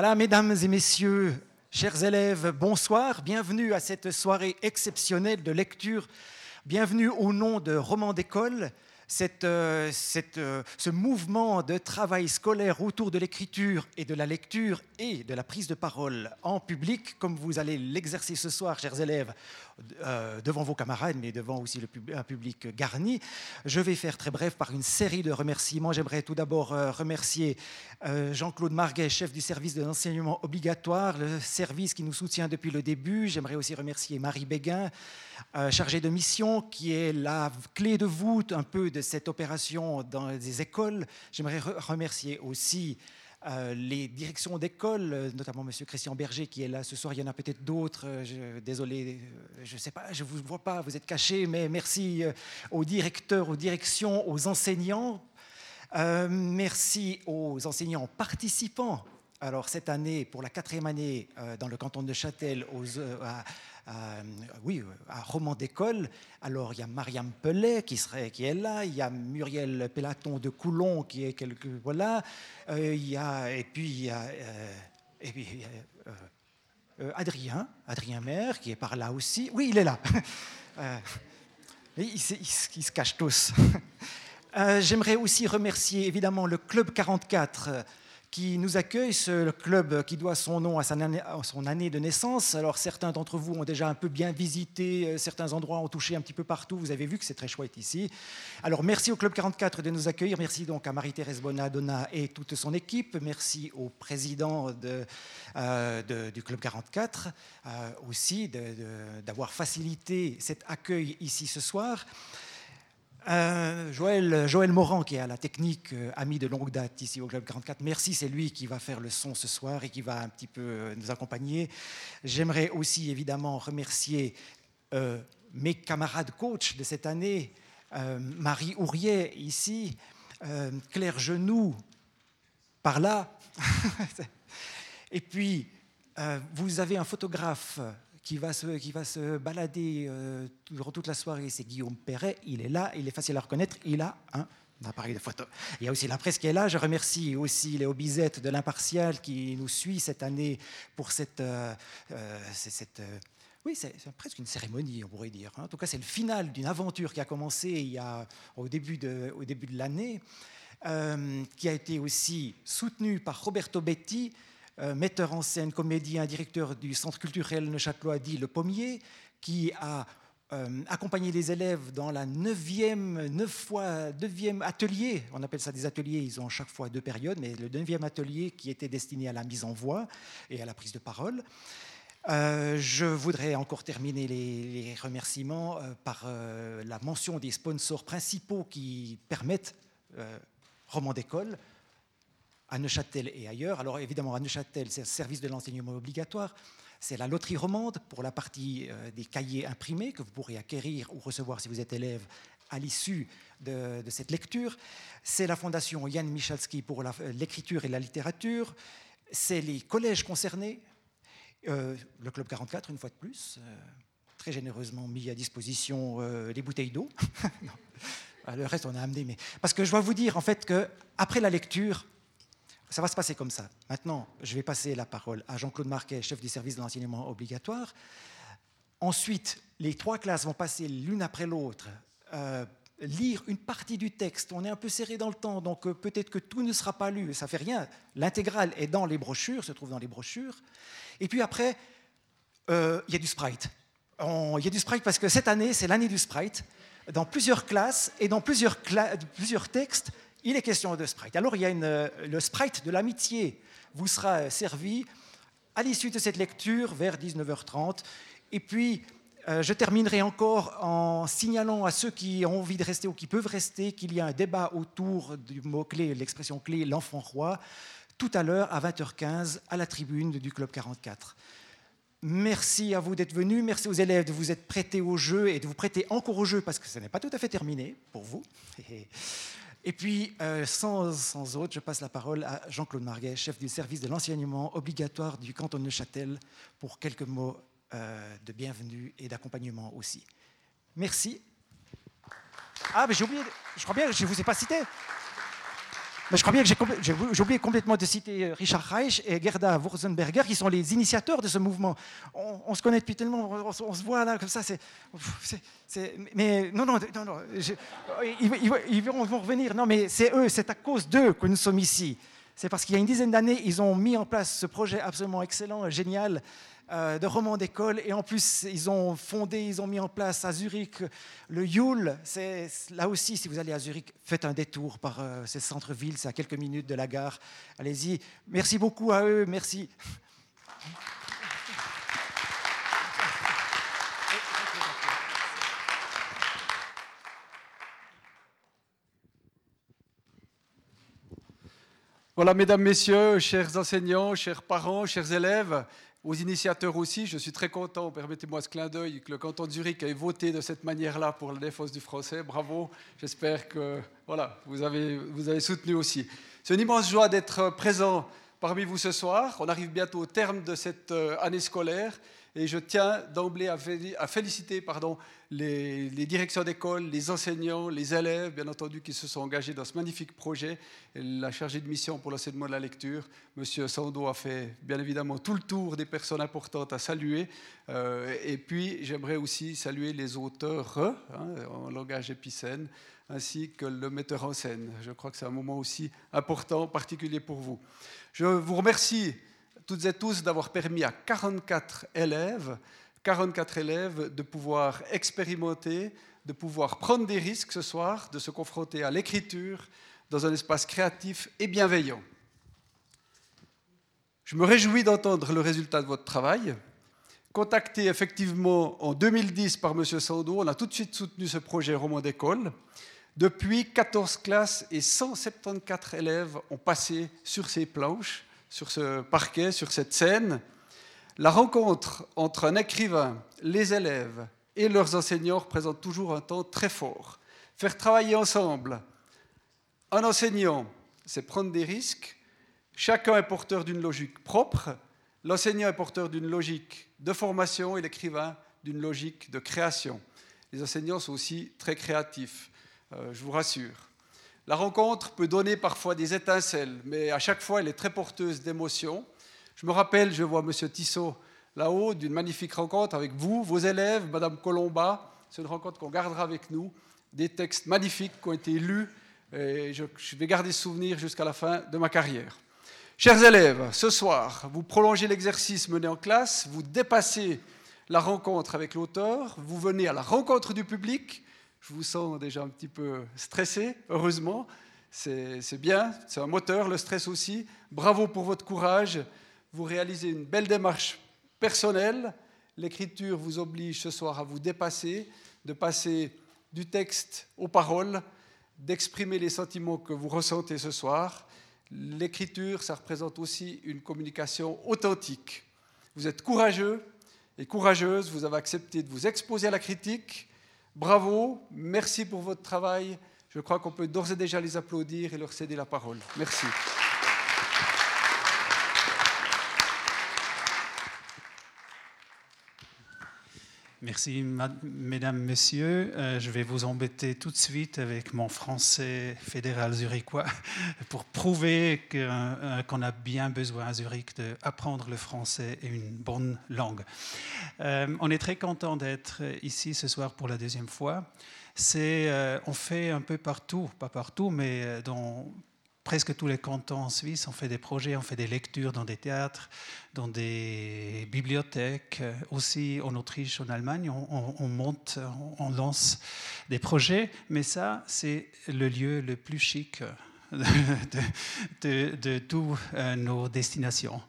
Voilà, mesdames et messieurs, chers élèves, bonsoir. Bienvenue à cette soirée exceptionnelle de lecture. Bienvenue au nom de Roman d'école. Euh, euh, ce mouvement de travail scolaire autour de l'écriture et de la lecture et de la prise de parole en public, comme vous allez l'exercer ce soir, chers élèves, euh, devant vos camarades, mais devant aussi un public garni. Je vais faire très bref par une série de remerciements. J'aimerais tout d'abord remercier Jean-Claude Marguet, chef du service de l'enseignement obligatoire, le service qui nous soutient depuis le début. J'aimerais aussi remercier Marie Béguin, chargée de mission, qui est la clé de voûte un peu de cette opération dans les écoles. J'aimerais remercier aussi euh, les directions d'école, notamment M. Christian Berger qui est là ce soir. Il y en a peut-être d'autres. Euh, désolé, euh, je ne sais pas, je ne vous vois pas, vous êtes cachés, mais merci aux directeurs, aux directions, aux enseignants. merci aux enseignants participants. Alors cette année, pour la quatrième année, dans le canton de Châtel, aux, euh, oui, à Roman d'école. Alors il y a Mariam Pellet qui, serait, qui est là, il y a Muriel Pélaton de Coulon qui est quelque voilà, euh, il y a, et puis il y a, euh, et puis, Adrien, Adrien Maire qui est par là aussi. Oui, il est là. ils, se cachent tous. J'aimerais aussi remercier évidemment le Club 44 qui nous accueille, ce club qui doit son nom à son année, de naissance. Alors certains d'entre vous ont déjà un peu bien visité, euh, certains endroits ont touché un petit peu partout, vous avez vu que c'est très chouette ici. Alors merci au Club 44 de nous accueillir, merci donc à Marie-Thérèse Bonadonna et toute son équipe, merci au président euh, du Club 44 euh, aussi d'avoir facilité cet accueil ici ce soir. Euh, Joël, Joël Morand, qui est à la technique, euh, ami de longue date ici au Club 44, merci, c'est lui qui va faire le son ce soir et qui va un petit peu euh, nous accompagner. J'aimerais aussi évidemment remercier mes camarades coachs de cette année, Marie Ourier ici, Claire Genoux par là, et puis vous avez un photographe qui va se, qui va se balader euh, durant toute la soirée, c'est Guillaume Perret. Il est là, il est facile à reconnaître, il a un appareil de photo. Il y a aussi la presse qui est là. Je remercie aussi Léo Bizette de l'Impartial qui nous suit cette année pour cette... Euh, euh, oui, c'est presque une cérémonie, on pourrait dire. Hein. En tout cas, c'est le final d'une aventure qui a commencé il y a, au début de, au début de l'année, qui a été aussi soutenue par Roberto Betti, euh, metteur en scène, comédien, directeur du Centre culturel Neuchâtelois dit Le Pommier, qui a euh, accompagné les élèves dans la neuvième, neuf fois, neuvième atelier. On appelle ça des ateliers, ils ont chaque fois deux périodes, mais le neuvième atelier qui était destiné à la mise en voix et à la prise de parole. Euh, je voudrais encore terminer les, remerciements par la mention des sponsors principaux qui permettent Roman d'école, à Neuchâtel et ailleurs. Alors évidemment, à Neuchâtel, c'est le service de l'enseignement obligatoire. C'est la loterie romande pour la partie euh, des cahiers imprimés que vous pourrez acquérir ou recevoir si vous êtes élève à l'issue de, cette lecture. C'est la fondation Jan Michalski pour l'écriture et la littérature. C'est les collèges concernés. Euh, le Club 44, une fois de plus, euh, très généreusement mis à disposition les bouteilles d'eau. le reste, on a amené. Mais... Parce que je dois vous dire, en fait, qu'après la lecture, ça va se passer comme ça. Maintenant, je vais passer la parole à Jean-Claude Marquet, chef du service de l'enseignement obligatoire. Ensuite, les trois classes vont passer l'une après l'autre, euh, lire une partie du texte. On est un peu serré dans le temps, donc euh, peut-être que tout ne sera pas lu, ça fait rien. L'intégrale est dans les brochures, se trouve dans les brochures. Et puis après, euh, il y a du sprite. Il y a du sprite parce que cette année, c'est l'année du sprite. Dans plusieurs classes et dans plusieurs textes, il est question de sprite. Alors il y a une, le sprite de l'amitié vous sera servi à l'issue de cette lecture vers 19h30. Et puis, euh, je terminerai encore en signalant à ceux qui ont envie de rester ou qui peuvent rester qu'il y a un débat autour du mot-clé, l'expression clé, l'enfant roi, tout à l'heure à 20h15 à la tribune du Club 44. Merci à vous d'être venus, merci aux élèves de vous être prêtés au jeu et de vous prêter encore au jeu parce que ce n'est pas tout à fait terminé pour vous. Et puis, euh, sans, sans, autre, je passe la parole à Jean-Claude Marguet, chef du service de l'enseignement obligatoire du canton de Neuchâtel, pour quelques mots euh, de bienvenue et d'accompagnement aussi. Merci. Ah, mais j'ai oublié, je crois bien, je ne vous ai pas cité. Mais je crois bien que j'ai oublié complètement de citer euh, Richard Reich et Gerda Wurzenberger, qui sont les initiateurs de ce mouvement. On, se connaît depuis tellement, on, se voit là comme ça. Mais non, non, non, non ils, vont, revenir. Non, mais c'est eux, c'est à cause d'eux que nous sommes ici. C'est parce qu'il y a une dizaine d'années, ils ont mis en place ce projet absolument excellent, génial, de romans d'école. Et en plus, ils ont fondé, ils ont mis en place à Zurich le Yule. C'est, là aussi, si vous allez à Zurich, faites un détour par euh, ces centres-villes, c'est à quelques minutes de la gare. Allez-y. Merci beaucoup à eux. Merci. Voilà, mesdames, messieurs, chers enseignants, chers parents, chers élèves, aux initiateurs aussi. Je suis très content, permettez-moi ce clin d'œil, que le canton de Zurich ait voté de cette manière-là pour la défense du français. Bravo, j'espère que voilà, vous, avez, vous avez soutenu aussi. C'est une immense joie d'être présent parmi vous ce soir. On arrive bientôt au terme de cette euh, année scolaire et je tiens d'emblée à féliciter les, directions d'école, les enseignants, les élèves, bien entendu, qui se sont engagés dans ce magnifique projet. la chargée de mission pour l'enseignement de la lecture, M. Sando, a fait bien évidemment tout le tour des personnes importantes à saluer. Euh, et puis, j'aimerais aussi saluer les auteurs hein, en langage épicène, ainsi que le metteur en scène. Je crois que c'est un moment aussi important, particulier pour vous. Je vous remercie toutes et tous d'avoir permis à 44 élèves, 44 élèves de pouvoir expérimenter, de pouvoir prendre des risques ce soir, de se confronter à l'écriture dans un espace créatif et bienveillant. Je me réjouis d'entendre le résultat de votre travail. Contacté effectivement en 2010 par M. Sando, on a tout de suite soutenu ce projet roman d'école. Depuis, 14 classes et 174 élèves ont passé sur ces planches sur ce parquet, sur cette scène, la rencontre entre un écrivain, les élèves et leurs enseignants représente toujours un temps très fort. Faire travailler ensemble un enseignant, c'est prendre des risques. Chacun est porteur d'une logique propre. L'enseignant est porteur d'une logique de formation et l'écrivain d'une logique de création. Les enseignants sont aussi très créatifs, euh, je vous rassure. La rencontre peut donner parfois des étincelles, mais à chaque fois, elle est très porteuse d'émotions. Je me rappelle, je vois M. Tissot là-haut, d'une magnifique rencontre avec vous, vos élèves, Mme Colomba. C'est une rencontre qu'on gardera avec nous. Des textes magnifiques qui ont été lus. Et je, vais garder ce souvenir jusqu'à la fin de ma carrière. Chers élèves, ce soir, vous prolongez l'exercice mené en classe, vous dépassez la rencontre avec l'auteur, vous venez à la rencontre du public, je vous sens déjà un petit peu stressé, heureusement. C'est bien, c'est un moteur, le stress aussi. Bravo pour votre courage. Vous réalisez une belle démarche personnelle. L'écriture vous oblige ce soir à vous dépasser, de passer du texte aux paroles, d'exprimer les sentiments que vous ressentez ce soir. L'écriture, ça représente aussi une communication authentique. Vous êtes courageux et courageuse, vous avez accepté de vous exposer à la critique, Bravo, merci pour votre travail. Je crois qu'on peut d'ores et déjà les applaudir et leur céder la parole. Merci. Merci, mesdames, messieurs. Euh, je vais vous embêter tout de suite avec mon français fédéral zurichois pour prouver euh, qu'on a bien besoin à Zurich d'apprendre le français et une bonne langue. Euh, on est très content d'être ici ce soir pour la deuxième fois. On fait un peu partout, pas partout, mais dans presque tous les cantons en Suisse, on fait des projets, on fait des lectures dans des théâtres, dans des bibliothèques, euh, aussi en Autriche, en Allemagne, on, monte, on, lance des projets, mais ça, c'est le lieu le plus chic de, de, toutes euh, nos destinations.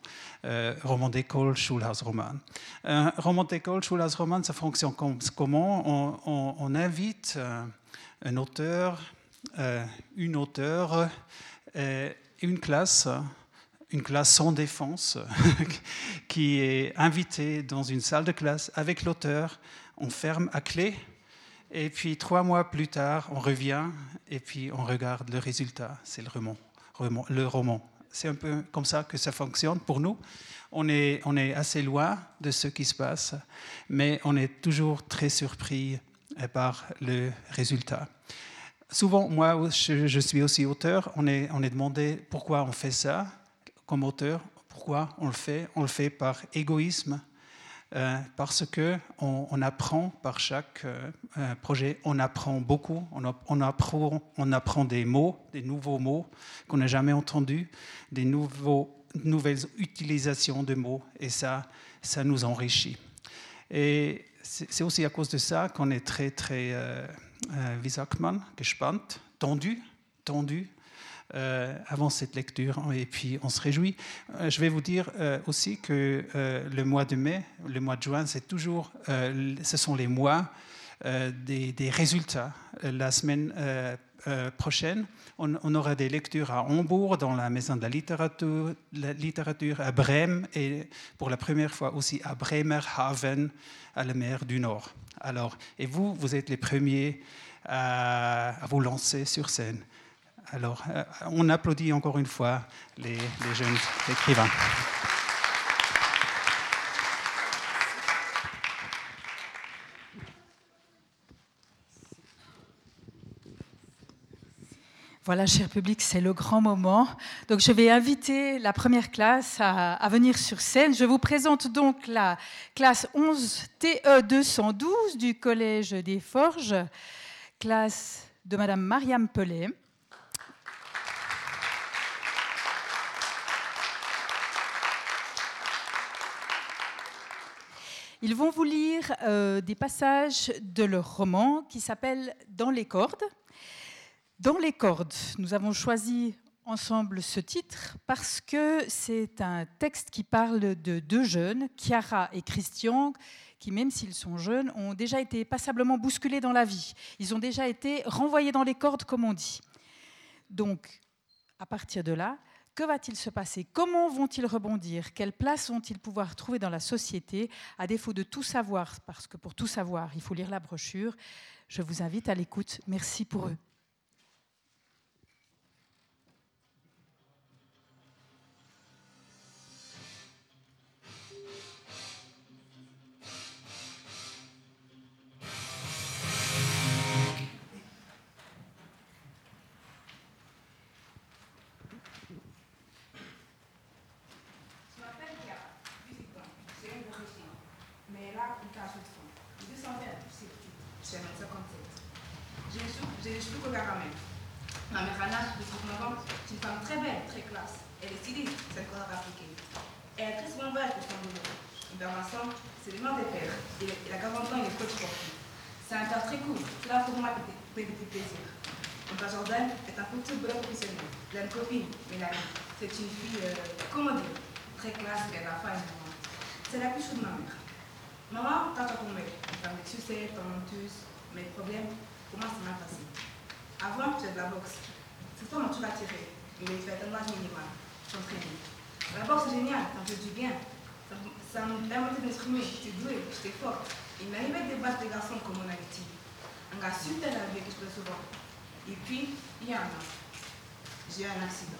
Euh, roman d'école, Schulhausroman. Un roman d'école, Schulhausroman, ça fonctionne comment on, invite un auteur, une auteure, euh, une classe, une classe sans défense, qui est invitée dans une salle de classe avec l'auteur, on ferme à clé, et puis trois mois plus tard, on revient et puis on regarde le résultat. C'est le roman. Le roman. C'est un peu comme ça que ça fonctionne pour nous. On est, on est assez loin de ce qui se passe, mais on est toujours très surpris par le résultat. Souvent, moi, je, suis aussi auteur. On est, on est demandé pourquoi on fait ça comme auteur. Pourquoi on le fait On le fait par égoïsme, euh, parce que on, apprend par chaque euh, euh, projet, on apprend beaucoup, on, apprend, on apprend des mots, des nouveaux mots qu'on n'a jamais entendus, des nouveaux, nouvelles utilisations de mots, et ça, ça nous enrichit. Et c'est aussi à cause de ça qu'on est très, très, wie sagt man, gespannt, tendu, tendu euh, avant cette lecture. Et puis, on se réjouit. Euh, je vais vous dire aussi que le mois de mai, le mois de juin, c'est toujours, ce sont les mois des, des, résultats. La semaine euh, prochaine, on, aura des lectures à Hambourg, dans la Maison de la Littérature, la littérature à Brême, et pour la première fois aussi à Bremerhaven, à la mer du Nord. Alors, et vous, vous êtes les premiers à, vous lancer sur scène. Alors, euh, on applaudit encore une fois les, les jeunes écrivains. Voilà, cher public, c'est le grand moment. Donc, je vais inviter la première classe à, venir sur scène. Je vous présente donc la classe 11 TE 212 du Collège des Forges, classe de Madame Mariam Pellet. Ils vont vous lire euh, des passages de leur roman qui s'appelle Dans les cordes. Dans les cordes, nous avons choisi ensemble ce titre parce que c'est un texte qui parle de deux jeunes, Chiara et Christian, qui, même s'ils sont jeunes, ont déjà été passablement bousculés dans la vie. Ils ont déjà été renvoyés dans les cordes, comme on dit. Donc, à partir de là, que va-t-il se passer? Comment vont-ils rebondir? Quelle place vont-ils pouvoir trouver dans la société? À défaut de tout savoir, parce que pour tout savoir, il faut lire la brochure, je vous invite à l'écoute. Merci pour eux. Tu vas tirer. Est fait un match minimal, t'entraîner. La boxe, c'est génial, ça me fait du bien. Ça, me permet d'exprimer, j'étais douée, j'étais forte. Il m'arrivait de battre des garçons comme on a dit. Un gars super vie que je peux souvent. Et puis, il y a un an, j'ai eu un accident.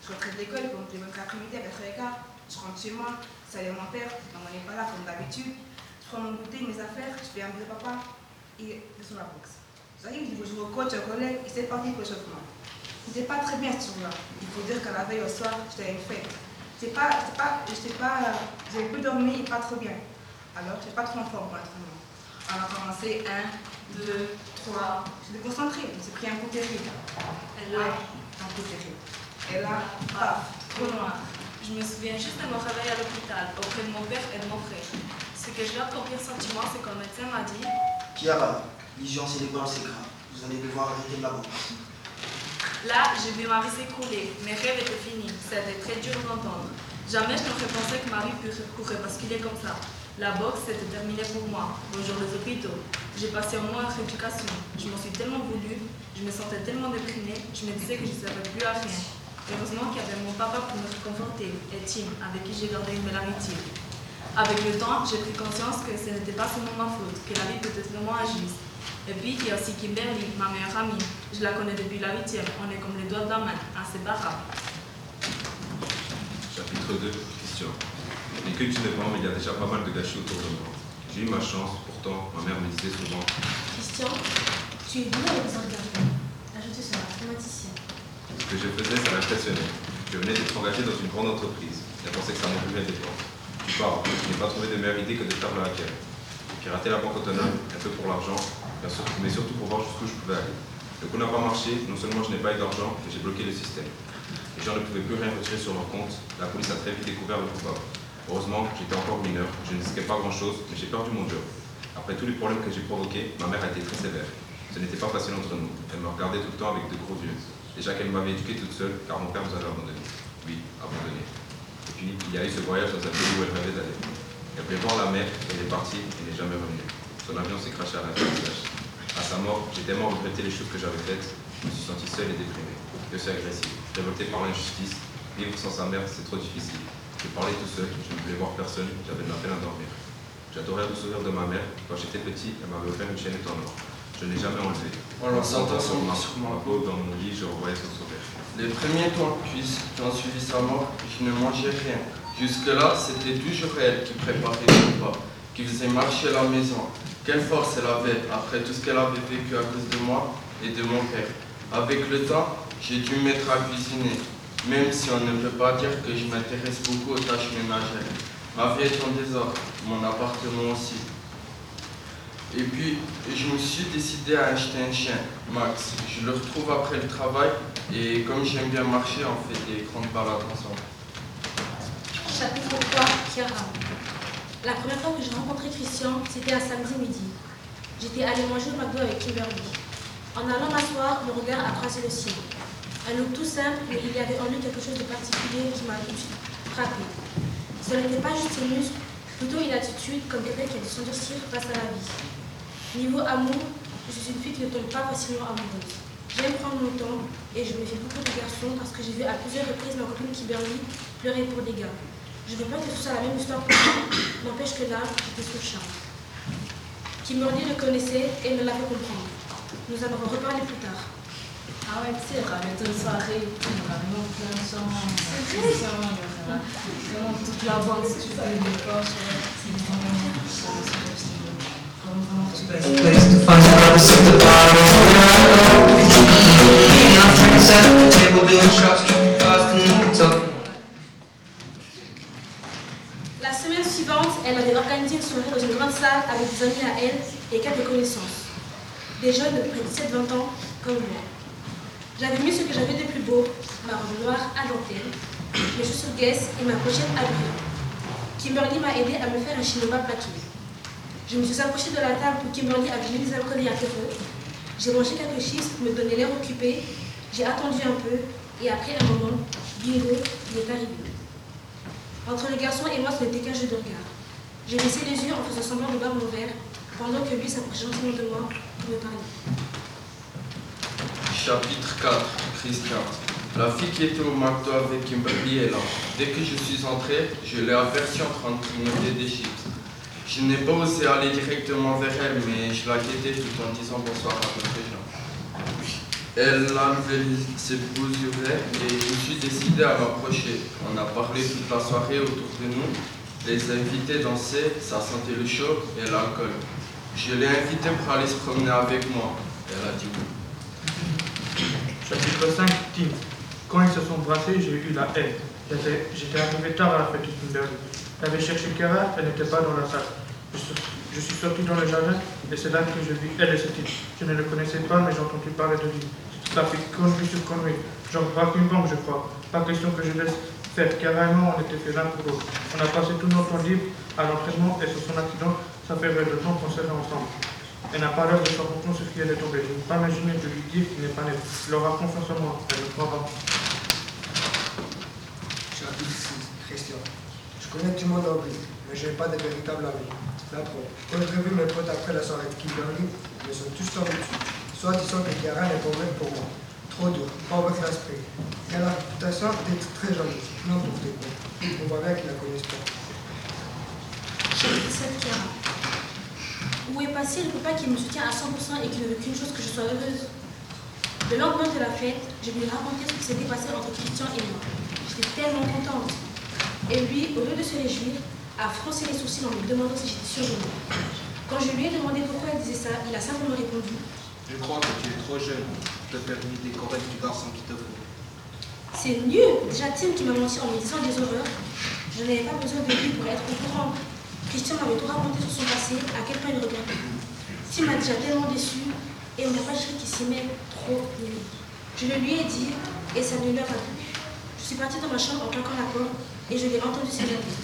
Je rentrais de l'école, comme les mêmes après-midi à 4h15. Je rentre chez moi, salut mon père, on n'est pas là comme d'habitude. Je prends mon goûter, mes affaires, je fais un de papa et je suis sur la boxe. J'arrive, je au coach, au collègue, et c'est parti pour l'échauffement. C'était pas très bien ce jour-là. Il faut dire qu'à la veille au soir, j'étais une fête. C'est pas, pas, j'étais pas, j'avais peu dormi et pas trop bien. Alors, j'étais pas trop en forme pour l'entraînement. On a commencé 1, 2, 3. J'étais concentrée, j'ai pris un coup terrible. Et là, un coup terrible. Et là, paf, trop noir. Je me souviens juste de mon réveil à l'hôpital, auprès de mon père et de mon frère. Ce que je garde comme pire sentiment, c'est quand le médecin m'a dit Chiara, l'hygiène cérébrale c'est grave. Vous allez devoir arrêter de la boxe. Là, j'ai vu ma vie s'écrouler. Mes rêves étaient finis. C'était très dur d'entendre. Jamais je n'aurais pensé que ma vie pourrait basculer comme ça. La boxe, c'était terminé pour moi. Bonjour les hôpitaux. J'ai passé un mois en rééducation. Je m'en suis tellement voulu, je me sentais tellement déprimée, je me disais que je ne savais plus à rien. Heureusement qu'il y avait mon papa pour me réconforter et Tim, avec qui j'ai gardé une belle amitié. Avec le temps, j'ai pris conscience que ce n'était pas seulement ma faute, que la vie peut être vraiment injuste. Et puis, il y a aussi Kimberly, ma meilleure amie. Je la connais depuis la huitième. On est comme les doigts de la main, inséparables. Chapitre 2, question. Et que tu ne vois, mais il y a déjà pas mal de gâchis autour de moi. J'ai eu ma chance, pourtant, ma mère me disait souvent Christian, tu es bon avec les informaticien. Ce que je faisais, ça m'impressionnait. Je venais d'être engagé dans une grande entreprise. J'ai pensé que ça m'ouvrirait des portes. Tu pars, je n'ai pas trouvé de meilleure idée que de faire le hacker. Pirater la banque autonome, un peu pour l'argent, mais surtout pour voir jusqu'où je pouvais aller. Le coup n'a pas marché, non seulement je n'ai pas eu d'argent, mais j'ai bloqué le système. Les gens ne pouvaient plus rien retirer sur leur compte, la police a très vite découvert le coupable. Heureusement, j'étais encore mineur, je ne risquais pas grand-chose, mais j'ai perdu mon job. Après tous les problèmes que j'ai provoqués, ma mère a été très sévère. Ce n'était pas facile entre nous. Elle me regardait tout le temps avec de gros yeux. Déjà qu'elle m'avait éduqué toute seule, car mon père nous avait abandonnés. Oui, abandonnés. Et puis, il y a eu ce voyage dans un pays où elle rêvait d'aller. Elle voulait voir la mer, elle est partie et n'est jamais revenue. Son avion s'est craché à l'intérieur. À sa mort, j'ai tellement regretté les choses que j'avais faites, je me suis senti seul et déprimé. Je suis agressif, révolté par l'injustice. Vivre sans sa mère, c'est trop difficile. Je parlais tout seul, je ne voulais voir personne, j'avais de la peine à dormir. J'adorais le sourire de ma mère. Quand j'étais petit, elle m'avait offert une chaînette en or. Je ne l'ai jamais enlevée. En la ma, sur ma peau dans mon lit, je revoyais son sourire. Les premiers temps qui ont suivi sa mort, je ne mangeais rien. Jusque-là, c'était toujours elle qui préparait le repas, qui faisait marcher la maison. Quelle force elle avait après tout ce qu'elle avait vécu à cause de moi et de mon père. Avec le temps, j'ai dû me mettre à cuisiner, même si on ne peut pas dire que je m'intéresse beaucoup aux tâches ménagères. Ma vie est en désordre, mon appartement aussi. Et puis, je me suis décidé à acheter un chien, Max. Je le retrouve après le travail et comme j'aime bien marcher, on fait des grandes balades ensemble. Chapitre 3, Chiara. La première fois que j'ai rencontré Christian, c'était un samedi midi. J'étais allée manger au McDo avec Kimberly. En allant m'asseoir, mon regard a croisé le sien. Un look tout simple, mais il y avait en lui quelque chose de particulier qui m'a frappé. Ce n'était pas juste ses muscles, plutôt une attitude comme quelqu'un qui a dû s'endurcir face à la vie. Niveau amour, je suis une fille qui ne tombe pas facilement amoureuse. J'aime prendre mon temps et je me fie beaucoup de garçons parce que j'ai vu à plusieurs reprises ma copine Kimberly pleurer pour des gars. Je veux pas que ce soit la même histoire pour moi, n'empêche que là, j'étais sous le charme. Kimberly le connaissait et me l'avait compris. Nous en avons reparlé plus tard. Ah ouais, tu sais, ramène une soirée, il y aura vraiment plein de gens. Il y aura vraiment toute la bande, si tu fais des poches, c'est vraiment vraiment tout dans une grande salle avec des amis à elle et quelques connaissances. Des jeunes de près de 17-20 ans, comme moi. J'avais mis ce que j'avais de plus beau, ma robe noire à dentelle, mes chaussures guess et ma pochette à brillant. Kimberly m'a aidé à me faire un chinois plaqué. Je me suis approchée de la table où Kimberly avait mis des alcooliers apéro. J'ai mangé quelques chips pour me donner l'air occupé. J'ai attendu un peu et après un moment, bingo, il est arrivé. Entre le garçon et moi, ce n'était qu'un jeu de regard. J'ai baissé les yeux en faisant semblant de boire mon verre, pendant que lui s'approchait gentiment de moi pour me parler. Chapitre 4, Christian. La fille qui était au McDo avec Kimberly est là. Dès que je suis entré, je l'ai aperçue en train de grignoter des chips. Je n'ai pas osé aller directement vers elle, mais je la guettais tout en disant bonsoir à d'autres gens. Elle a levé ses beaux yeux verts et je suis décidé à m'approcher. On a parlé toute la soirée autour de nous. Les invités dansaient, ça sentait le chaud et l'alcool. Je l'ai invitée pour aller se promener avec moi. Elle a dit. Chapitre 5, Tim. Quand ils se sont brassés, j'ai eu la haine. J'étais arrivé tard à la fête de. J'avais cherché Kara, elle n'était pas dans la salle. Je, suis- sorti dans le jardin et c'est là que je vis elle et ce type. Je ne le connaissais pas, mais j'ai entendu parler de lui. Ça fait connerie sur connerie. J'en braque une banque, je crois. Pas question que je laisse Carrément, on était fait l'un pour l'autre. On a passé tout notre temps libre à l'entraînement et sur son accident, ça fait le temps qu'on serait ensemble. Elle n'a pas l'air de savoir ce qui est tombée. Je ne peux pas imaginer de lui dire qu'il n'est pas net. Elle aura confiance moi. Elle me croira. Chapitre 6, Christian. Je connais tout le monde en mais je n'ai pas de véritable ami. La preuve. Quand j'ai vu mes potes après la soirée de Kimberly, ils sont tous tombés dessus. Soit disant que Chiara n'est pas pour moi. Trop dur, pas avec l'esprit. Elle a la réputation d'être très jalouse. N'importe quoi. On voit bien qu'ils la connaissent pas. Chapitre 7, Chiara. Où est passé le papa qui me soutient à 100% et qui ne veut qu'une chose que je sois heureuse? Le lendemain de la fête, je lui ai raconté ce qui s'était passé entre Christian et moi. J'étais tellement contente. Et lui, au lieu de se réjouir, a froncé les sourcils en me demandant si j'étais sûre de moi. Quand je lui ai demandé pourquoi elle disait ça, il a simplement répondu Je crois que tu es trop jeune pour te faire une idée correcte du garçon qu'il te faut. C'est nul. Déjà, Tim qui m'a menti en me disant des horreurs. Je n'avais pas besoin de lui pour être au courant. Christian m'avait tout raconté sur son passé, à quel point il regrettait. Tim m'a déjà tellement déçu et on n'a pas chéri qui s'y met trop nul. Je le lui ai dit et ça ne leur a plu. Je suis partie dans ma chambre en claquant la porte et je l'ai entendu s'énerver.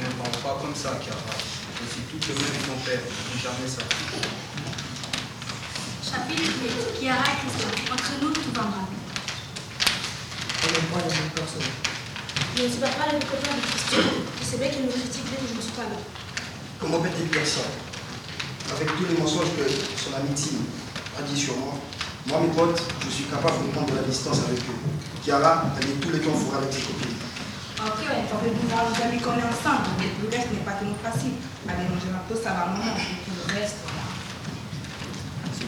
Ne pense pas comme ça, Chiara. Je suis tout le même que ton père. Jamais ça. Chapitre 8. Chiara et Christian. Entre nous, tout va mal. On n'est pas les mêmes personnes. Je ne suis pas le copain de Christian. Je sais bien qu'il me critique dès que je ne suis pas là. Comment peut-il dire ça? Avec tous les mensonges que son ami Tim a dit sur moi, moi, mes potes, je suis capable de prendre de la distance avec eux. Chiara, elle est tous les temps fourrée avec ses copines. Ok, ouais, peut pouvoir nous amis qu'on est ensemble, mais le reste n'est pas tellement facile. Allez, manger ma pause, ça va puis le reste,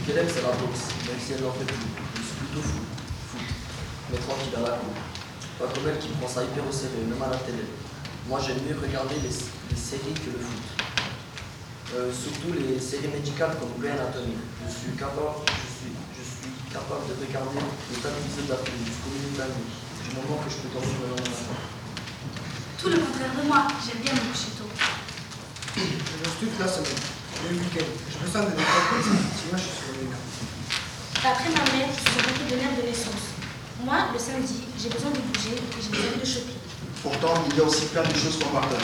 qu'elle aime, c'est la boxe, même si elle n'en fait plus. Je suis plutôt fou. Foot. Mais tranquille à la cour. Pas comme elle qui prend ça hyper au sérieux, même à la télé. Moi, j'aime mieux regarder les, les séries que le foot. Euh, surtout les séries médicales comme Grey Anatomy. Je suis capable, je suis, je suis capable de regarder les tas d'épisodes d'après jusqu'au milieu de la nuit. Du moment que je peux dormir le lendemain. Tout le contraire de moi. J'aime bien me coucher tôt. Je bosse toute la semaine. Le week-end. Je me sens de développer sinon je suis le. Après ma mère, je suis retournée de mère de naissance. Moi, le samedi, j'ai besoin de bouger et j'ai besoin de shopping. Pourtant, il y a aussi plein de choses qu'on partage.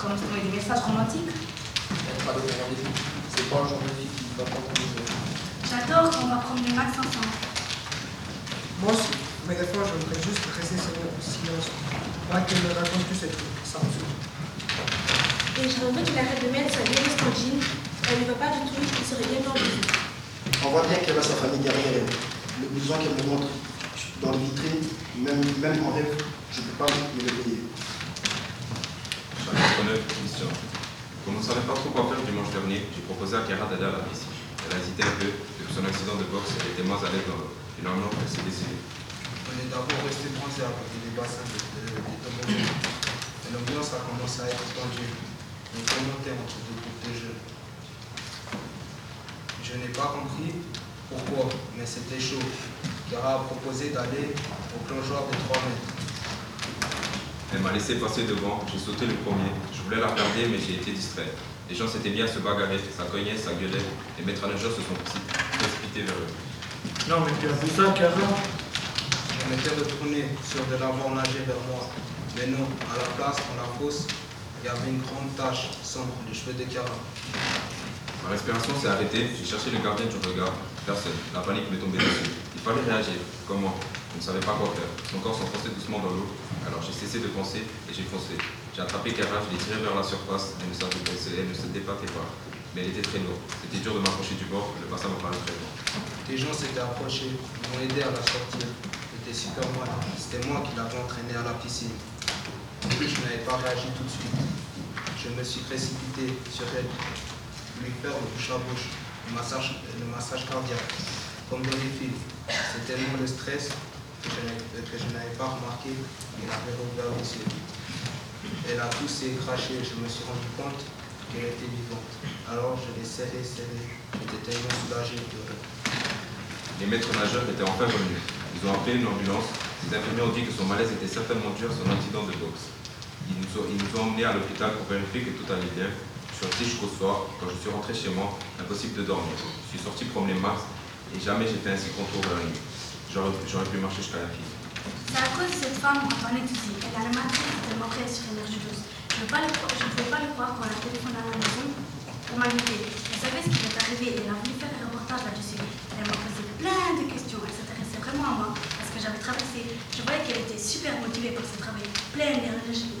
Comme trouver des messages romantiques. À l'autre rendez-vous. C'est pas le genre de fille qui va prendre des heures. J'adore quand on va promener Max ensemble. Moi aussi. Mais des fois, je voudrais juste rester sur le silence. Pas qu'elle me raconte ces trucs. Ça me. Et j'aimerais qu'il arrête de mettre sa vieille en jean. Elle ne va pas du tout, il serait bien dans le On voit bien qu'elle a sa famille derrière elle. Le besoin qu'elle me montre dans les vitrines, même, même en rêve, je ne peux pas me le payer. Chapitre 9, Christian. Comme on ne savait pas trop quoi faire dimanche dernier, j'ai proposé à Chiara d'aller à la piscine. Elle a hésité un peu, depuis son accident de boxe, elle était moins à l'aise dans. Finalement, elle s'est décidée. On est d'abord resté bronzé à côté des bassins de, de, de. Et l'ambiance a commencé à être tendue. On commentait entre deux groupes de jeunes. Je n'ai pas compris pourquoi, mais c'était chaud. Chiara a proposé d'aller au plongeoir des 3 mètres. Elle m'a laissé passer devant, j'ai sauté le premier. Je voulais la regarder, mais j'ai été distrait. Les gens s'étaient bien à se bagarrer, ça cognait, ça gueulait. Les maîtres nageurs se sont précipités vers eux. Non, mais tu as vu ça, Chiara Je m'étais retourné sur de l'avant nager vers moi. Mais non, à la place, dans la fosse, il y avait une grande tache sombre, les cheveux de Chiara. Ma respiration s'est arrêtée, j'ai cherché le gardien du regard. Personne. La panique m'est tombée dessus. Il fallait réagir. Comment Je ne savais pas quoi faire. Son corps s'enfonçait doucement dans l'eau. Alors j'ai cessé de penser et j'ai foncé. J'ai attrapé Chiara, je l'ai tirée vers la surface. Elle ne, savait pas- elle ne se débattait pas. Mais elle était très lourde. C'était dur de m'approcher du bord. Le bassin me paraît très loin. Des gens s'étaient approchés, m'ont aidé à la sortir. J'étais super mal. C'était moi qui l'avais entraîné à la piscine. Je n'avais pas réagi tout de suite. Je me suis précipité sur elle, le bouche à bouche, le massage, le massage cardiaque, comme dans les films. C'est tellement le stress que je n'avais- pas remarqué qu'il avait rouvert les yeux. Elle a toussé, craché, je me suis rendu compte qu'elle était vivante. Alors je l'ai serrée, serrée. J'étais tellement soulagé de Les maîtres nageurs étaient enfin revenus. Ils ont appelé une ambulance. Les infirmiers ont dit que son malaise était certainement dû à son incident de boxe. Ils nous ont, ils nous ont emmenés à l'hôpital pour vérifier que tout allait bien. Suis resté jusqu'au soir. Quand je suis rentré chez moi, impossible de dormir. Je suis sorti promener Max et jamais j'ai fait un si contour vers la nuit. J'aurais pu marcher jusqu'à la fille. C'est à cause de cette femme qu'on est. Elle a tellement qu'elle est sur énergie douce. Je ne pouvais pas le croire- quand elle a téléphoné à la maison pour m'inviter. Elle savait ce qui m'est arrivé? Et elle a voulu faire un reportage là-dessus. Elle m'a posé plein de questions. Elle s'intéressait vraiment à moi parce que j'avais traversé. Je voyais qu'elle était super motivée par ce travail, pleine d'énergie,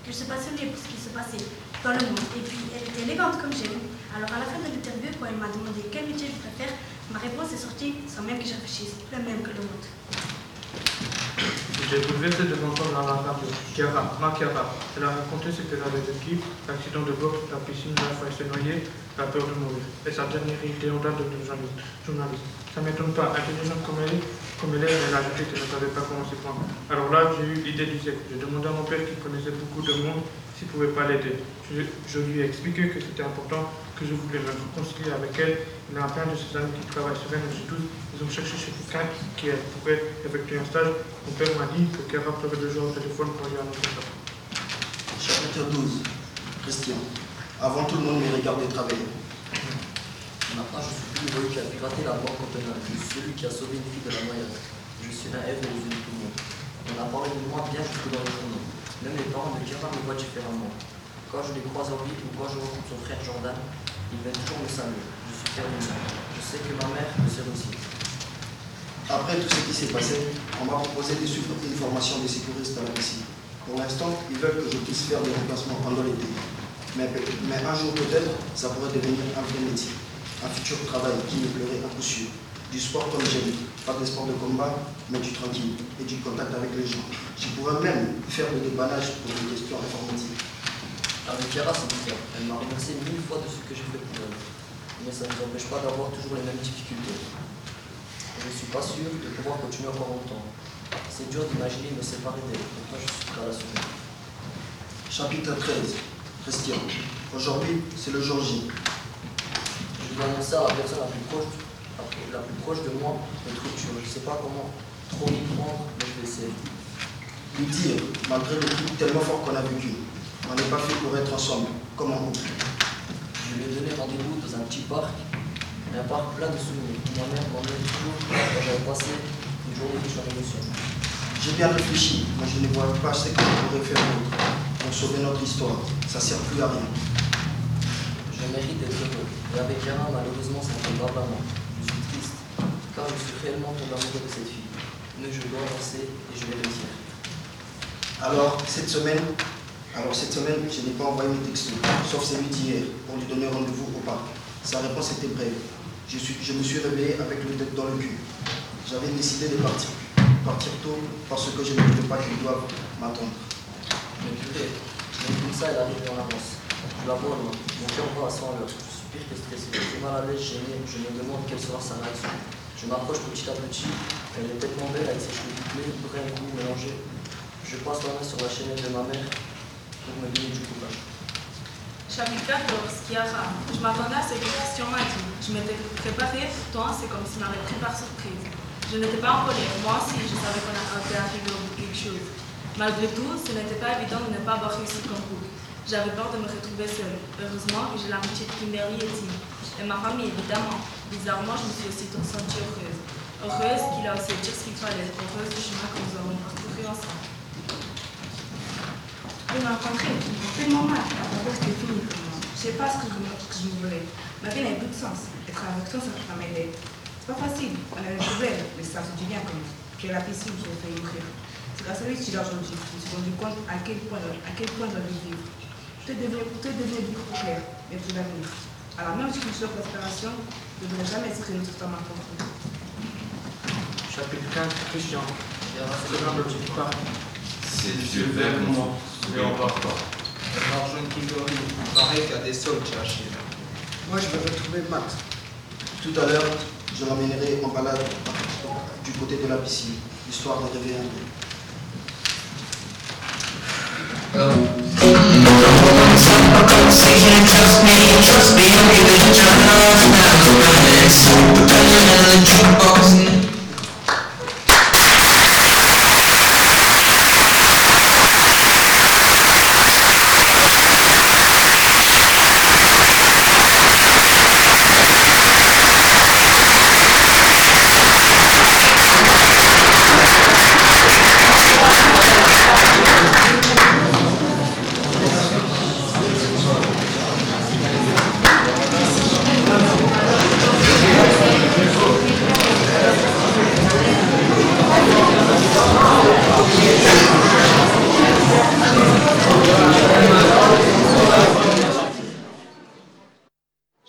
qu'elle se passionnait pour ce qui se passait dans le monde. Et puis, elle était élégante comme j'aime. Alors, à la fin de l'interview, quand elle m'a demandé quel métier je préfère, ma réponse est sortie sans même que je réfléchisse, le même que le vôtre. J'ai bouleversé de m'entendre dans la radio. Chiara, ma Chiara. Elle a raconté ce qu'elle avait vécu, l'accident de boxe, la piscine, la fois elle s'est noyée, la peur de mourir. Et sa dernière idée en date de journaliste. Ça ne m'étonne pas, intelligente comme elle est, comme elle est, elle a ajouté qu'elle ne savait pas comment s'y prendre. Alors là, j'ai eu l'idée du siècle. J'ai demandé à mon père qui connaissait beaucoup de monde ne pouvait pas l'aider. Je, lui ai expliqué que c'était important, que je voulais me réconcilier avec elle. Il y a plein de ses amis qui travaillent sur 12. Ils ont cherché chez quelqu'un qui pourrait effectuer un stage. Mon père m'a dit que Kara ferait deux jours au téléphone aller à notre job. Chapitre 12. Christian. Avant tout le monde me regardait travailler. Maintenant, je suis plus heureux qui a piraté la banque Copenhague. Je suis celui qui a sauvé une fille de la noyade. Je suis naïf aux yeux de tout le monde. On a parlé de moi bien jusque dans les journaux. Même les parents de Kira me voient différemment. Quand je les croise en ville ou quand je rencontre son frère Jordan, ils viennent toujours me saluer. Je suis fier de moi. Je sais que ma mère me sert aussi. Après tout ce qui s'est passé, on m'a proposé de suivre une formation de sécuriste à la piscine. Pour l'instant, ils veulent que je puisse faire des remplacements pendant l'été. Mais, mais un jour peut-être, ça pourrait devenir un vrai métier. Un futur travail qui me plairait un coup sûr. Du sport comme j'aime, pas des sports de combat, mais du tranquille et du contact avec les gens. Je pourrais même faire le déballage pour des questions informatiques. Avec Yara, c'est différent. Elle m'a remercié mille fois de ce que j'ai fait pour elle. Mais ça ne nous empêche pas d'avoir toujours les mêmes difficultés. Je ne suis pas sûr de pouvoir continuer encore longtemps. C'est dur d'imaginer me séparer d'elle, pourtant je suis prêt à l'assumer. Chapitre 13. Christian. Aujourd'hui, c'est le jour J. Je dois annoncer à la personne la plus proche, la plus proche de moi notre rupture. Je ne sais pas comment trop m'y prendre, mais je vais essayer. Lui dire, malgré le truc tellement fort qu'on a vécu, on n'est pas fait pour être ensemble, comme en couple. Je lui ai donné rendez-vous dans un petit parc, un parc plein de souvenirs. Ma mère m'emmenait toujours quand j'avais passé une journée riche en émotions. J'ai bien réfléchi, mais je ne vois pas ce qu'on pourrait faire d'autre pour sauver notre histoire. Ça ne sert plus à rien. Je mérite d'être heureux. Et avec Yara, malheureusement, ça ne fait pas vraiment. Car je suis réellement tombé amoureux de cette fille. Mais je dois avancer et je vais réussir. Alors, cette semaine, alors cette semaine, je n'ai pas envoyé mes textos, sauf celui d'hier, pour lui donner rendez-vous au parc. Sa réponse était brève. Je, suis, je me suis réveillé avec le tête dans le cul. J'avais décidé de partir, partir tôt parce que je ne voulais pas qu'il doive m'attendre. Mais purée, même comme ça, elle arrive en avance. Je la vois mon cœur bat à 100 à l'heure. Je suis pire que stressé. Je suis mal à l'aise, gêné, je me demande quelle sera sa réaction. Je m'approche petit à petit, elle est tellement belle avec ses cheveux bouclés, bruns et goût mélangés. Je passe la main sur la chaînette de ma mère pour me donner du courage. Chapitre 14, Kiara. Je m'attendais à ce que Christian m'a dit. Je m'étais préparée, pourtant c'est comme s'il m'avait pris par surprise. Je n'étais pas en colère, moi aussi je savais qu'on arrivé au bout de quelque chose. Malgré tout, ce n'était pas évident de ne pas avoir réussi comme couple. J'avais peur de me retrouver seule. Heureusement que j'ai l'amitié de Kimberly et Tim. Et ma famille, évidemment. Bizarrement, je me suis aussi sentie heureuse. Heureuse qu'il a aussi dit ce qu'il fallait. Heureuse du chemin que nous avons parcouru ensemble. Je l'ai rencontré, tellement mal. La c'était fini pour moi. Je sais pas ce que je, je voulais. Ma vie n'avait plus de sens. Être avec toi, ça va m'aider. C'est pas facile. On a des problèmes, mais ça fait du bien même. Puis à la piscine, j'ai failli mourir. C'est grâce à lui que je aujourd'hui. Je me suis rendu compte à quel point, à quel je vais vivre. Est devenu, tout est devenu beaucoup plus clair, mais pour l'avenir. Alors même si je suis l'aspiration, je ne devrais jamais être une autre femme à comprendre. Chapitre 15, Christian. C'est Dieu vers moi, mais on part pas. L'argent qui donne, il paraît qu'il y a des soldes cherchés. Moi, je vais retrouver Max. Tout à l'heure, je l'emmènerai en balade du côté de la piscine, histoire de réveiller un peu. Trust me, trust me, I'll give it a try. Now, in the jukebox.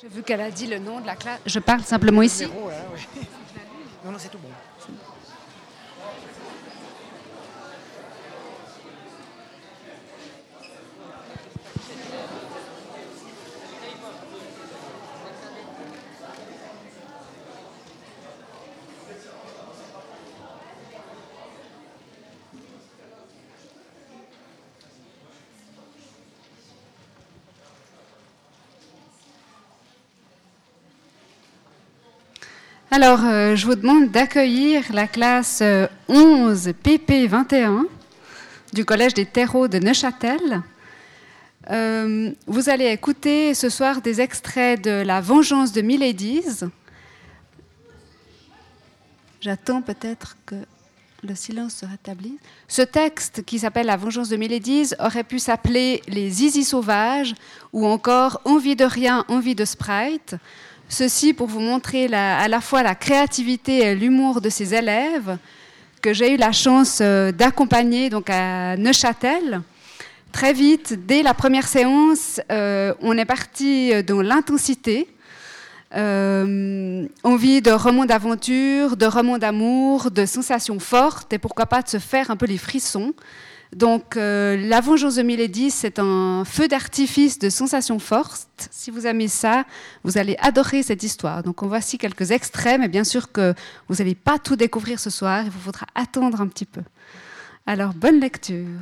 Vu qu'elle a dit le nom de la classe. Je parle simplement ici. Zéro, hein, ouais. Non, non, c'est tout bon. Alors, euh, je vous demande d'accueillir la classe euh, 11 PP21 du Collège des terreaux de Neuchâtel. Euh, vous allez écouter ce soir des extraits de La vengeance de Miladies. J'attends peut-être que le silence se rétablisse. Ce texte qui s'appelle La vengeance de Miladies aurait pu s'appeler Les zizi sauvages ou encore Envie de rien, envie de sprite. Ceci pour vous montrer à la fois la créativité et l'humour de ces élèves que j'ai eu la chance euh, d'accompagner donc à Neuchâtel. Très vite, dès la première séance, euh, on est parti dans l'intensité. Euh, envie de romans d'aventure, de romans d'amour, de sensations fortes et pourquoi pas de se faire un peu les frissons. Donc, euh, La Vengeance de Milady, c'est un feu d'artifice de sensations fortes. Si vous aimez ça, vous allez adorer cette histoire. Donc, en voici quelques extraits, mais bien sûr que vous n'allez pas tout découvrir ce soir. Il vous faudra attendre un petit peu. Alors, bonne lecture.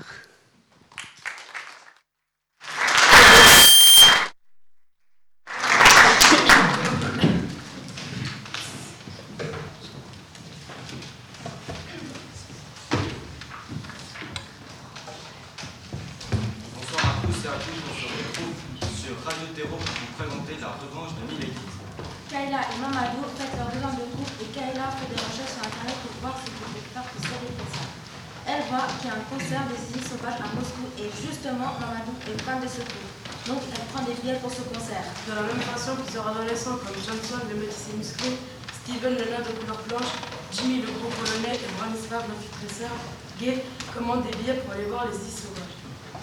Bonsoir à tous et à toutes, on se retrouve sur Radio Terreau pour vous présenter la revanche de Milady. Kayla et Mamadou faites leur demande de groupe et Kayla fait des recherches sur internet pour voir si vous pouvez faire pousser des ça. Elle voit qu'il y a un concert des Zizi Sauvages à Moscou et justement Mamadou est fan de ce groupe. Donc elle prend des billets pour ce concert. De la même façon que leurs adolescents comme Johnson, le médecin musclé, Steven, le nain de couleur blanche, Jimmy, le gros polonais et Branislav, le tresseur, gay, commandent des billets pour aller voir les îles sauvages.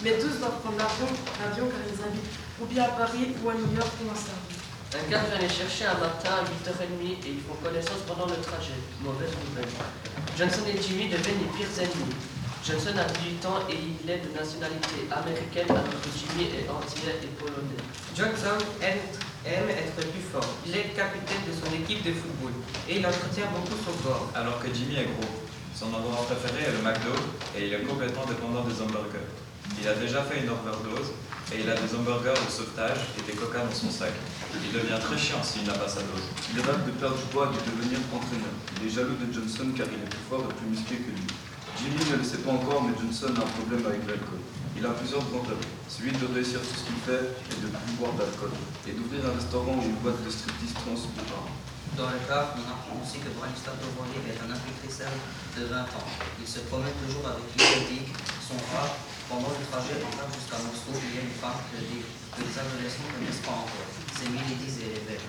Mais tous doivent prendre l'avion, l'avion car ils habitent ou bien à Paris ou à New York ou à Serbie. Un gars vient les chercher un matin à 8h30 et ils font connaissance pendant le trajet. Mauvaise nouvelle. Johnson et Jimmy deviennent les pires ennemis. Johnson a 18 ans et il est de nationalité américaine alors que Jimmy est antillais et polonais. Johnson aime, aime être plus fort. Il est capitaine de son équipe de football et il entretient beaucoup son corps. Alors que Jimmy est gros. Son endroit préféré est le McDo et il est complètement dépendant des hamburgers. Il a déjà fait une overdose et il a des hamburgers de sauvetage et des coca dans son sac. Il devient très chiant s'il n'a pas sa dose. Il rêve de perdre du poids et de devenir entraîneur. Il est jaloux de Johnson car il est plus fort et plus musclé que lui. Jimmy ne le sait pas encore, mais Johnson a un problème avec l'alcool. Il a plusieurs rêves. Celui de réussir tout ce qu'il fait et de plus boire d'alcool. Et d'ouvrir un restaurant ou une boîte de striptease trans tard. Dans le cas, on apprend aussi que Branislav Dobroniv est un infiltrisseur de 20 ans. Il se promène toujours avec l'idétique, son rat. Pendant le trajet en train jusqu'à Moscou, il y a une femme que les, que les adolescents ne connaissent pas encore? C'est Milady Zelevel.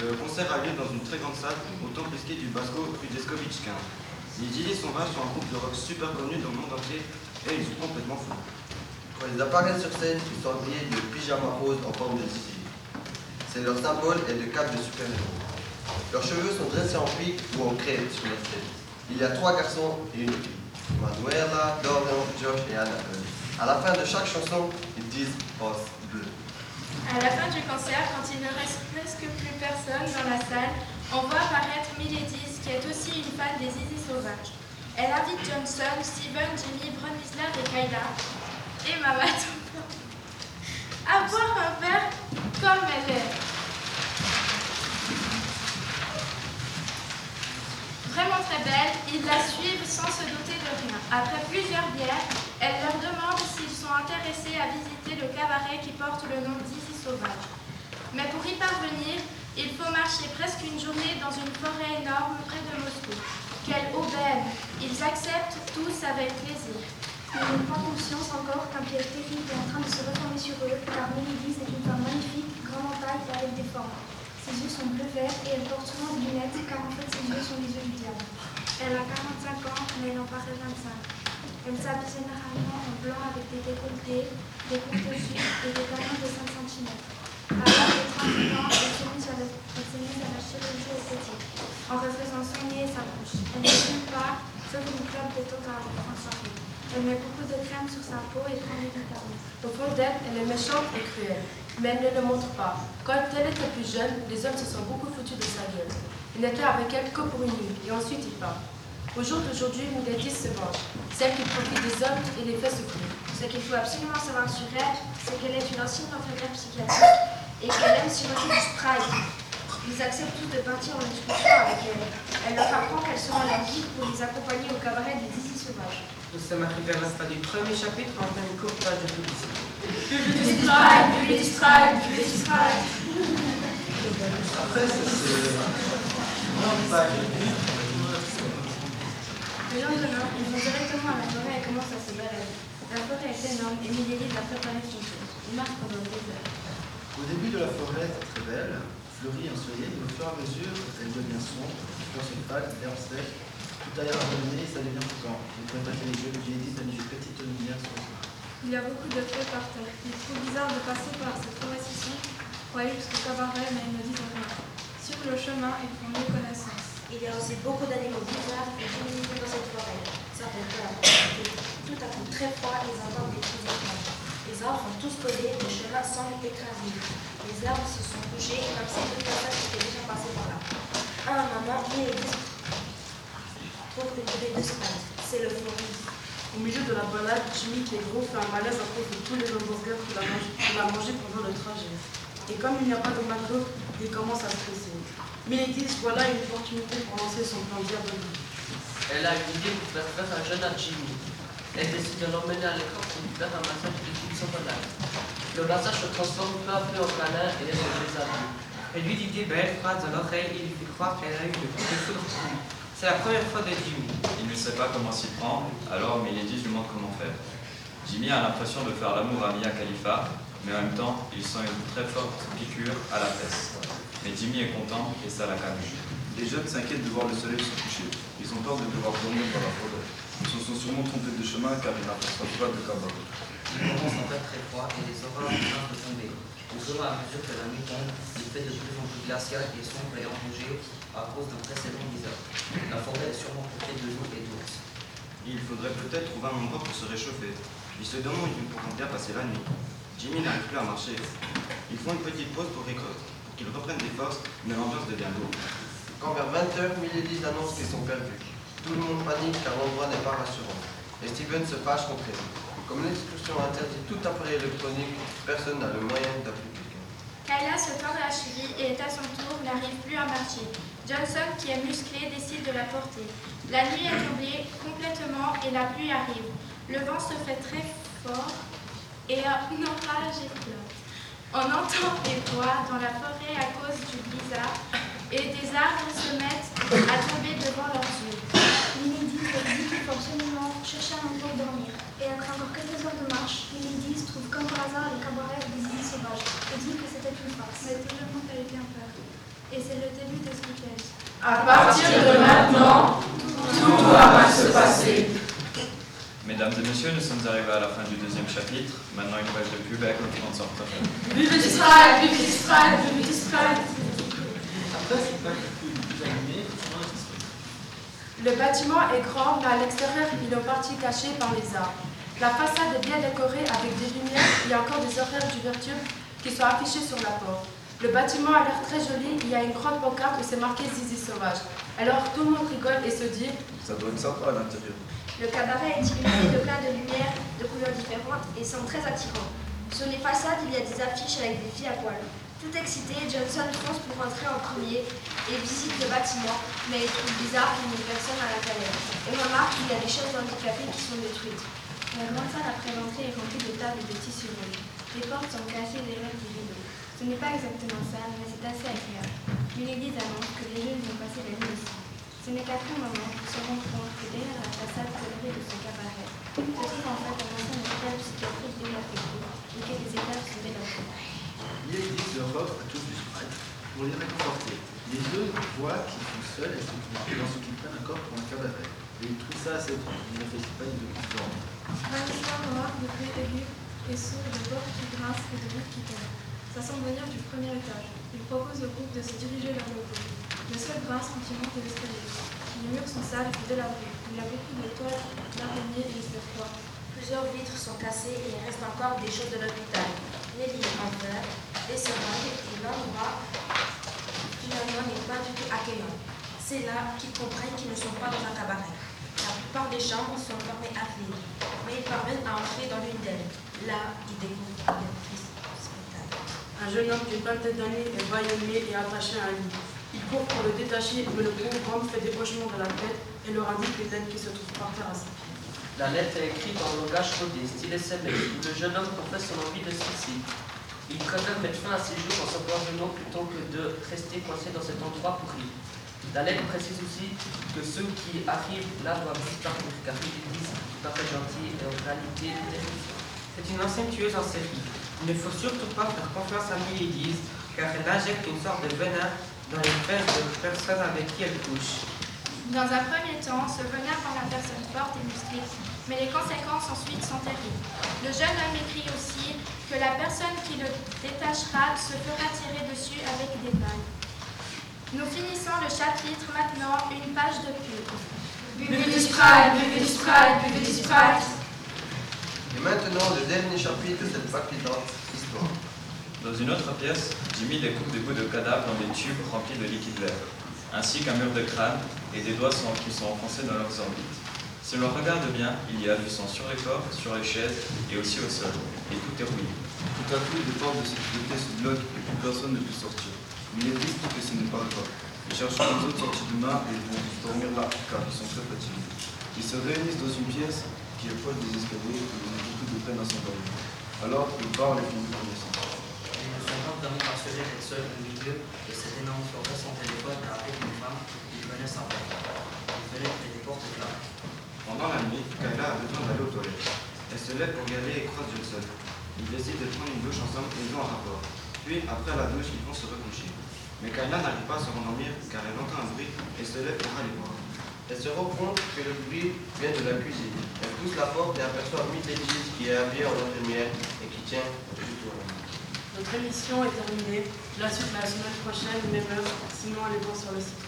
Le concert a lieu dans une très grande salle au temple du Basko Prudeskovitch 15. Les Sauvages sont un groupe de rock super connu dans le monde entier et ils sont complètement fous. Quand ils apparaissent sur scène, ils sont habillés de pyjama rose en forme de zizi. C'est leur symbole et de cape de super-héros. Leurs cheveux sont dressés en pique ou en crête sur la tête. Il y a trois garçons et une fille. Manuela, Dorian, Josh et Annabelle. À la fin de chaque chanson, ils disent Boss Bleu. À la fin du concert, quand il ne reste presque plus personne dans la salle, on voit apparaître Milady, qui est aussi une fan des Zizi Sauvages. Elle invite Johnson, Steven, Jimmy, Bronislav et Kayla et Mamadou à boire un verre comme elle est. Vraiment très belle, ils la suivent sans se douter de rien. Après plusieurs bières, elle leur demande s'ils sont intéressés à visiter le cabaret qui porte le nom d'Izy Sauvage. Mais pour y parvenir, il faut marcher presque une journée dans une forêt énorme près de Moscou. Quelle aubaine Ils acceptent tous avec plaisir. Ils n'ont pas conscience encore qu'un piège technique est en train de se reformer sur eux, car Milady est une magnifique, grande en avec des formes. Ses yeux sont bleu-vert et elle porte souvent des lunettes, car en fait ses yeux sont les yeux du diable. Elle a 45 ans, mais elle en paraît 25. Elle s'habille généralement en blanc avec des décolletés, des courtes jupes et des talons de 5 cm. À l'âge de 38 ans, elle s'est mise à la chirurgie esthétique, en refaisant soigner sa bouche. Elle ne fume pas, sauf une clope de temps à en soirée. Elle met beaucoup de crème sur sa peau et prend des vitamines. Au fond d'elle, elle est méchante et cruelle, mais elle ne le montre pas. Quand elle était plus jeune, les hommes se sont beaucoup foutus de sa gueule. Il n'était avec elle que pour une nuit, et ensuite il part. Au jour d'aujourd'hui, Milady se venge, celle qui profite des hommes et les fait souffrir. Ce qu'il faut absolument savoir sur elle, c'est qu'elle est une ancienne infirmière psychiatrique et qu'elle aime siroter du Sprite. Ils acceptent tous de partir en excursion avec elle. Elle leur apprend qu'elles seront leur guide pour les accompagner au cabaret des Dizzy Sauvages. Nous sommes arrivés à la fin du premier chapitre en faisant une courte page de publicité. Publicity strike, publicity strike, publicity strike. Après, c'est une page. Le lendemain, ils vont directement à la forêt et commencent à se balader. La forêt est énorme et Milady a préparé son tour. Ils marchent pendant des heures. Au début de la forêt, très belle, fleurie, ensoleillée, mais au fur et à mesure, elle devient sombre, fleurs se pâles, l'herbe sèche, tout ailleurs abandonné, ça devient fouquant. Vous pouvez passer les yeux, j'ai dit une petite lumière sur le. Il y a beaucoup de feuilles par terre. Il est trop bizarre de passer par cette forêt si sombre pour aller jusqu'au cabaret, mais ils ne disent rien. Sur le chemin, ils font mieux connaissance. Il y a aussi beaucoup d'animaux bizarres et diminués dans cette forêt. Certaines peurs. Tout à coup très froid, ils entendent des cris étranges. Les arbres sont tous collés, le chemin semble écrasé. Les arbres se sont bougés comme si deux personnes étaient déjà passées par là. À un moment, il trouve une bébé de. C'est le fourmi. Au milieu de la balade, Jimmy qui est gros fait un malaise à cause de tous les hamburgers qu'il a, a mangé pendant le trajet. Et comme il n'y a pas de McDo, il commence à stresser. Milady voit là une opportunité pour lancer son plan diabolique. Elle a une idée pour faire faire un jeune à Jimmy. Elle décide de l'emmener à l'école pour lui faire un massage de toute son malade. Le massage se transforme peu à peu en câlin et elle se déshabille. Elle lui dit des belles phrases dans l'oreille et lui fait croire qu'elle a eu le coup de foudre. C'est la première fois de Jimmy. Sait pas comment s'y prendre, alors Milady lui montre comment faire. Jimmy a l'impression de faire l'amour à Mia Khalifa, mais en même temps, il sent une très forte piqûre à la fesse. Mais Jimmy est content et ça la calme. Les jeunes s'inquiètent de voir le soleil se coucher. Ils ont peur de devoir dormir dans la forêt. Ils se sont sûrement trompés de chemin car ils n'aperçoivent pas de cabaret. Il commence à faire très froid et les commencent de tomber. Au fur et à mesure que la nuit tombe, il fait de plus en plus glacial et sombre et enrougé à cause d'un précédent bizarre. La forêt est sûrement peuplée de loups et d'ours. Il faudrait peut-être trouver un endroit pour se réchauffer. Ils se demandent où ils pourront bien passer la nuit. Jimmy n'arrive plus à marcher. Ils font une petite pause pour pour qu'ils reprennent des forces, mais l'ambiance devient lourde. Quand vers 20h, Milady annonce qu'ils sont perdus. Tout le monde panique car l'endroit n'est pas rassurant. Et Steven se fâche contre elle. Comme l'excursion interdit tout appareil électronique, personne n'a le moyen d'appeler quelqu'un. Kayla se tord la cheville et à son tour n'arrive plus à marcher. Johnson, qui est musclé, décide de la porter. La nuit est tombée complètement et la pluie arrive. Le vent se fait très fort et un orage éclate. On entend des voix dans la forêt à cause du blizzard et des arbres se mettent à tomber devant leurs yeux. Faut absolument chercher un endroit pour dormir. Et après encore quelques heures de marche, Milady se trouve comme par hasard le cabaret des îles sauvages et dit que c'était une farce. Mais tout le monde avait bien peur. Et c'est le début de ce piège. À partir de maintenant, tout va mal se passer. Mesdames et messieurs, nous sommes arrivés à la fin du deuxième chapitre. Maintenant, une page de pub avec publicity strike. Après, c'est pas plus animé, Le bâtiment est grand, mais à l'extérieur, il est en partie caché par les arbres. La façade est bien décorée avec des lumières. Il y a encore des horaires d'ouverture qui sont affichés sur la porte. Le bâtiment a l'air très joli. Il y a une grande pancarte où c'est marqué Zizi Sauvage. Alors tout le monde rigole et se dit Ça doit être sympa à l'intérieur. Le cabaret est illuminé de plein de lumières de couleurs différentes et semble très attirant. Sur les façades, il y a des affiches avec des filles à poil. Tout excité, Johnson fonce pour rentrer en premier et visite le bâtiment, mais il trouve bizarre qu'il n'y ait personne à l'intérieur. On remarque qu'il y a des chaises handicapées qui sont détruites. La grande salle après l'entrée est remplie de tables et de tissus rouges. Les portes sont cachées derrière des rideaux. Ce n'est pas exactement ça, mais c'est assez agréable. Milady annonce que les jeunes vont passer la nuit ici. Ce n'est qu'après un moment qu'ils se rendent compte que derrière la façade colorée de ce cabaret, se trouve en fait un ancien hôpital psychiatrique désaffecté et que les étages sont délogés. Milady leur offre à tous du Sprite pour les réconforter. Les deux voient qu'ils sont seuls et se trouvent dans ce qu'ils prennent encore pour un cabaret. Et ils trouvent ça assez étrange. Ils n'apprécient pas les deux. Un histoire noire de bruit aigu et sourd de portes qui grincent et de routes qui tombent. Ça semble venir du premier étage. Il propose au groupe de se diriger vers le haut. Le sol grince quand il monte l'escalier. Les murs sont sales et délabrés. Il y a beaucoup de toiles, d'araignées et il fait froid. Plusieurs vitres sont cassées et il reste encore des choses de l'hôpital. Les en verre, des seringues et l'endroit finalement n'est pas du tout accueillant. C'est là qu'ils comprennent qu'ils ne sont pas dans un cabaret. La plupart des chambres sont fermées à clé, mais ils parviennent à entrer dans l'une d'elles. Là, ils découvrent le spectacle. Un Un jeune homme d'une vingtaine d'années est bâillonné et attaché à un lit. Il court pour le détacher, mais le pauvre homme fait des hochements de la tête et leur indique les lettres qui se trouvent par terre à ses pieds. La lettre est écrite en langage codé, style SMS, où le jeune homme confesse son envie de suicide. Il préfère mettre fin à ses jours en s'empoisonnant plutôt que de rester coincé dans cet endroit pourri. La lettre précise aussi que ceux qui arrivent là doivent disparaître, car ils disent qu'il paraît gentil et en réalité terrifiant. C'est une ancienne tueuse en. Il ne faut surtout pas faire confiance à Milady, car elle injecte une sorte de venin dans les fesses de personnes avec qui elle couche. Dans un premier temps, ce venin rend la personne forte et musclée, mais les conséquences ensuite sont terribles. Le jeune homme écrit aussi que la personne qui le détachera se fera tirer dessus avec des balles. Nous finissons le chapitre maintenant, une page de pub. Buvez du Sprite, buvez du Sprite, buvez du Sprite. Et maintenant, le dernier chapitre de cette palpitante histoire. Dans une autre pièce, Jimmy découpe des bouts de cadavres dans des tubes remplis de liquide vert, ainsi qu'un mur de crâne et des doigts sont- qui sont enfoncés dans leurs orbites. Si l'on regarde bien, il y a du sang sur les corps, sur les chaises et aussi au sol, et tout est rouillé. Tout à coup, des portes de sécurité se bloquent et plus personne ne peut sortir. Mais il dit que ce n'est pas le cas. Ils cherchent les autres sorties demain et ils vont dormir là, car ils sont très fatigués. Ils se réunissent dans une pièce qui est proche des escaliers et ils ont beaucoup de peine à s'endormir. Alors, ils parlent et finissent par descendre. Ils ne sont pas vraiment seuls au milieu Pendant la nuit, Kayla a besoin d'aller aux toilettes. Elle se lève pour y aller et croise Johnson. Ils décident de prendre une douche ensemble et ils ont un rapport. Puis, après la douche, ils vont se recoucher. Mais Kayla n'arrive pas à se rendormir car elle entend un bruit et se lève pour aller voir. Elle se rend compte que le bruit vient de la cuisine. Elle pousse la porte et aperçoit Milady qui est habillée en infirmière et qui tient. Notre émission est terminée. La suite la semaine prochaine, même heure. Sinon, allez voir sur le site.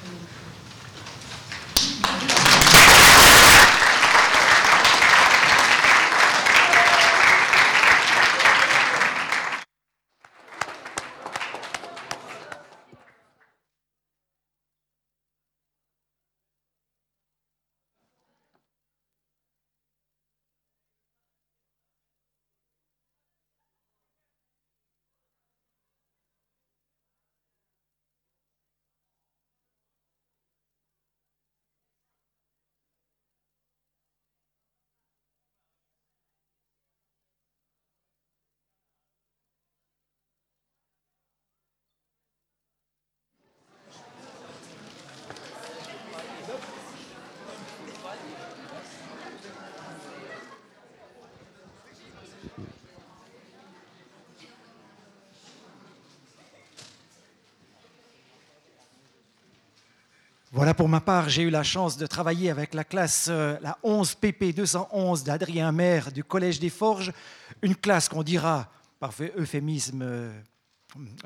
Voilà, pour ma part, j'ai eu la chance de travailler avec la classe, euh, la 11 PP 211 d'Adrien Maire du Collège des Forges, une classe qu'on dira, par euphémisme, euh,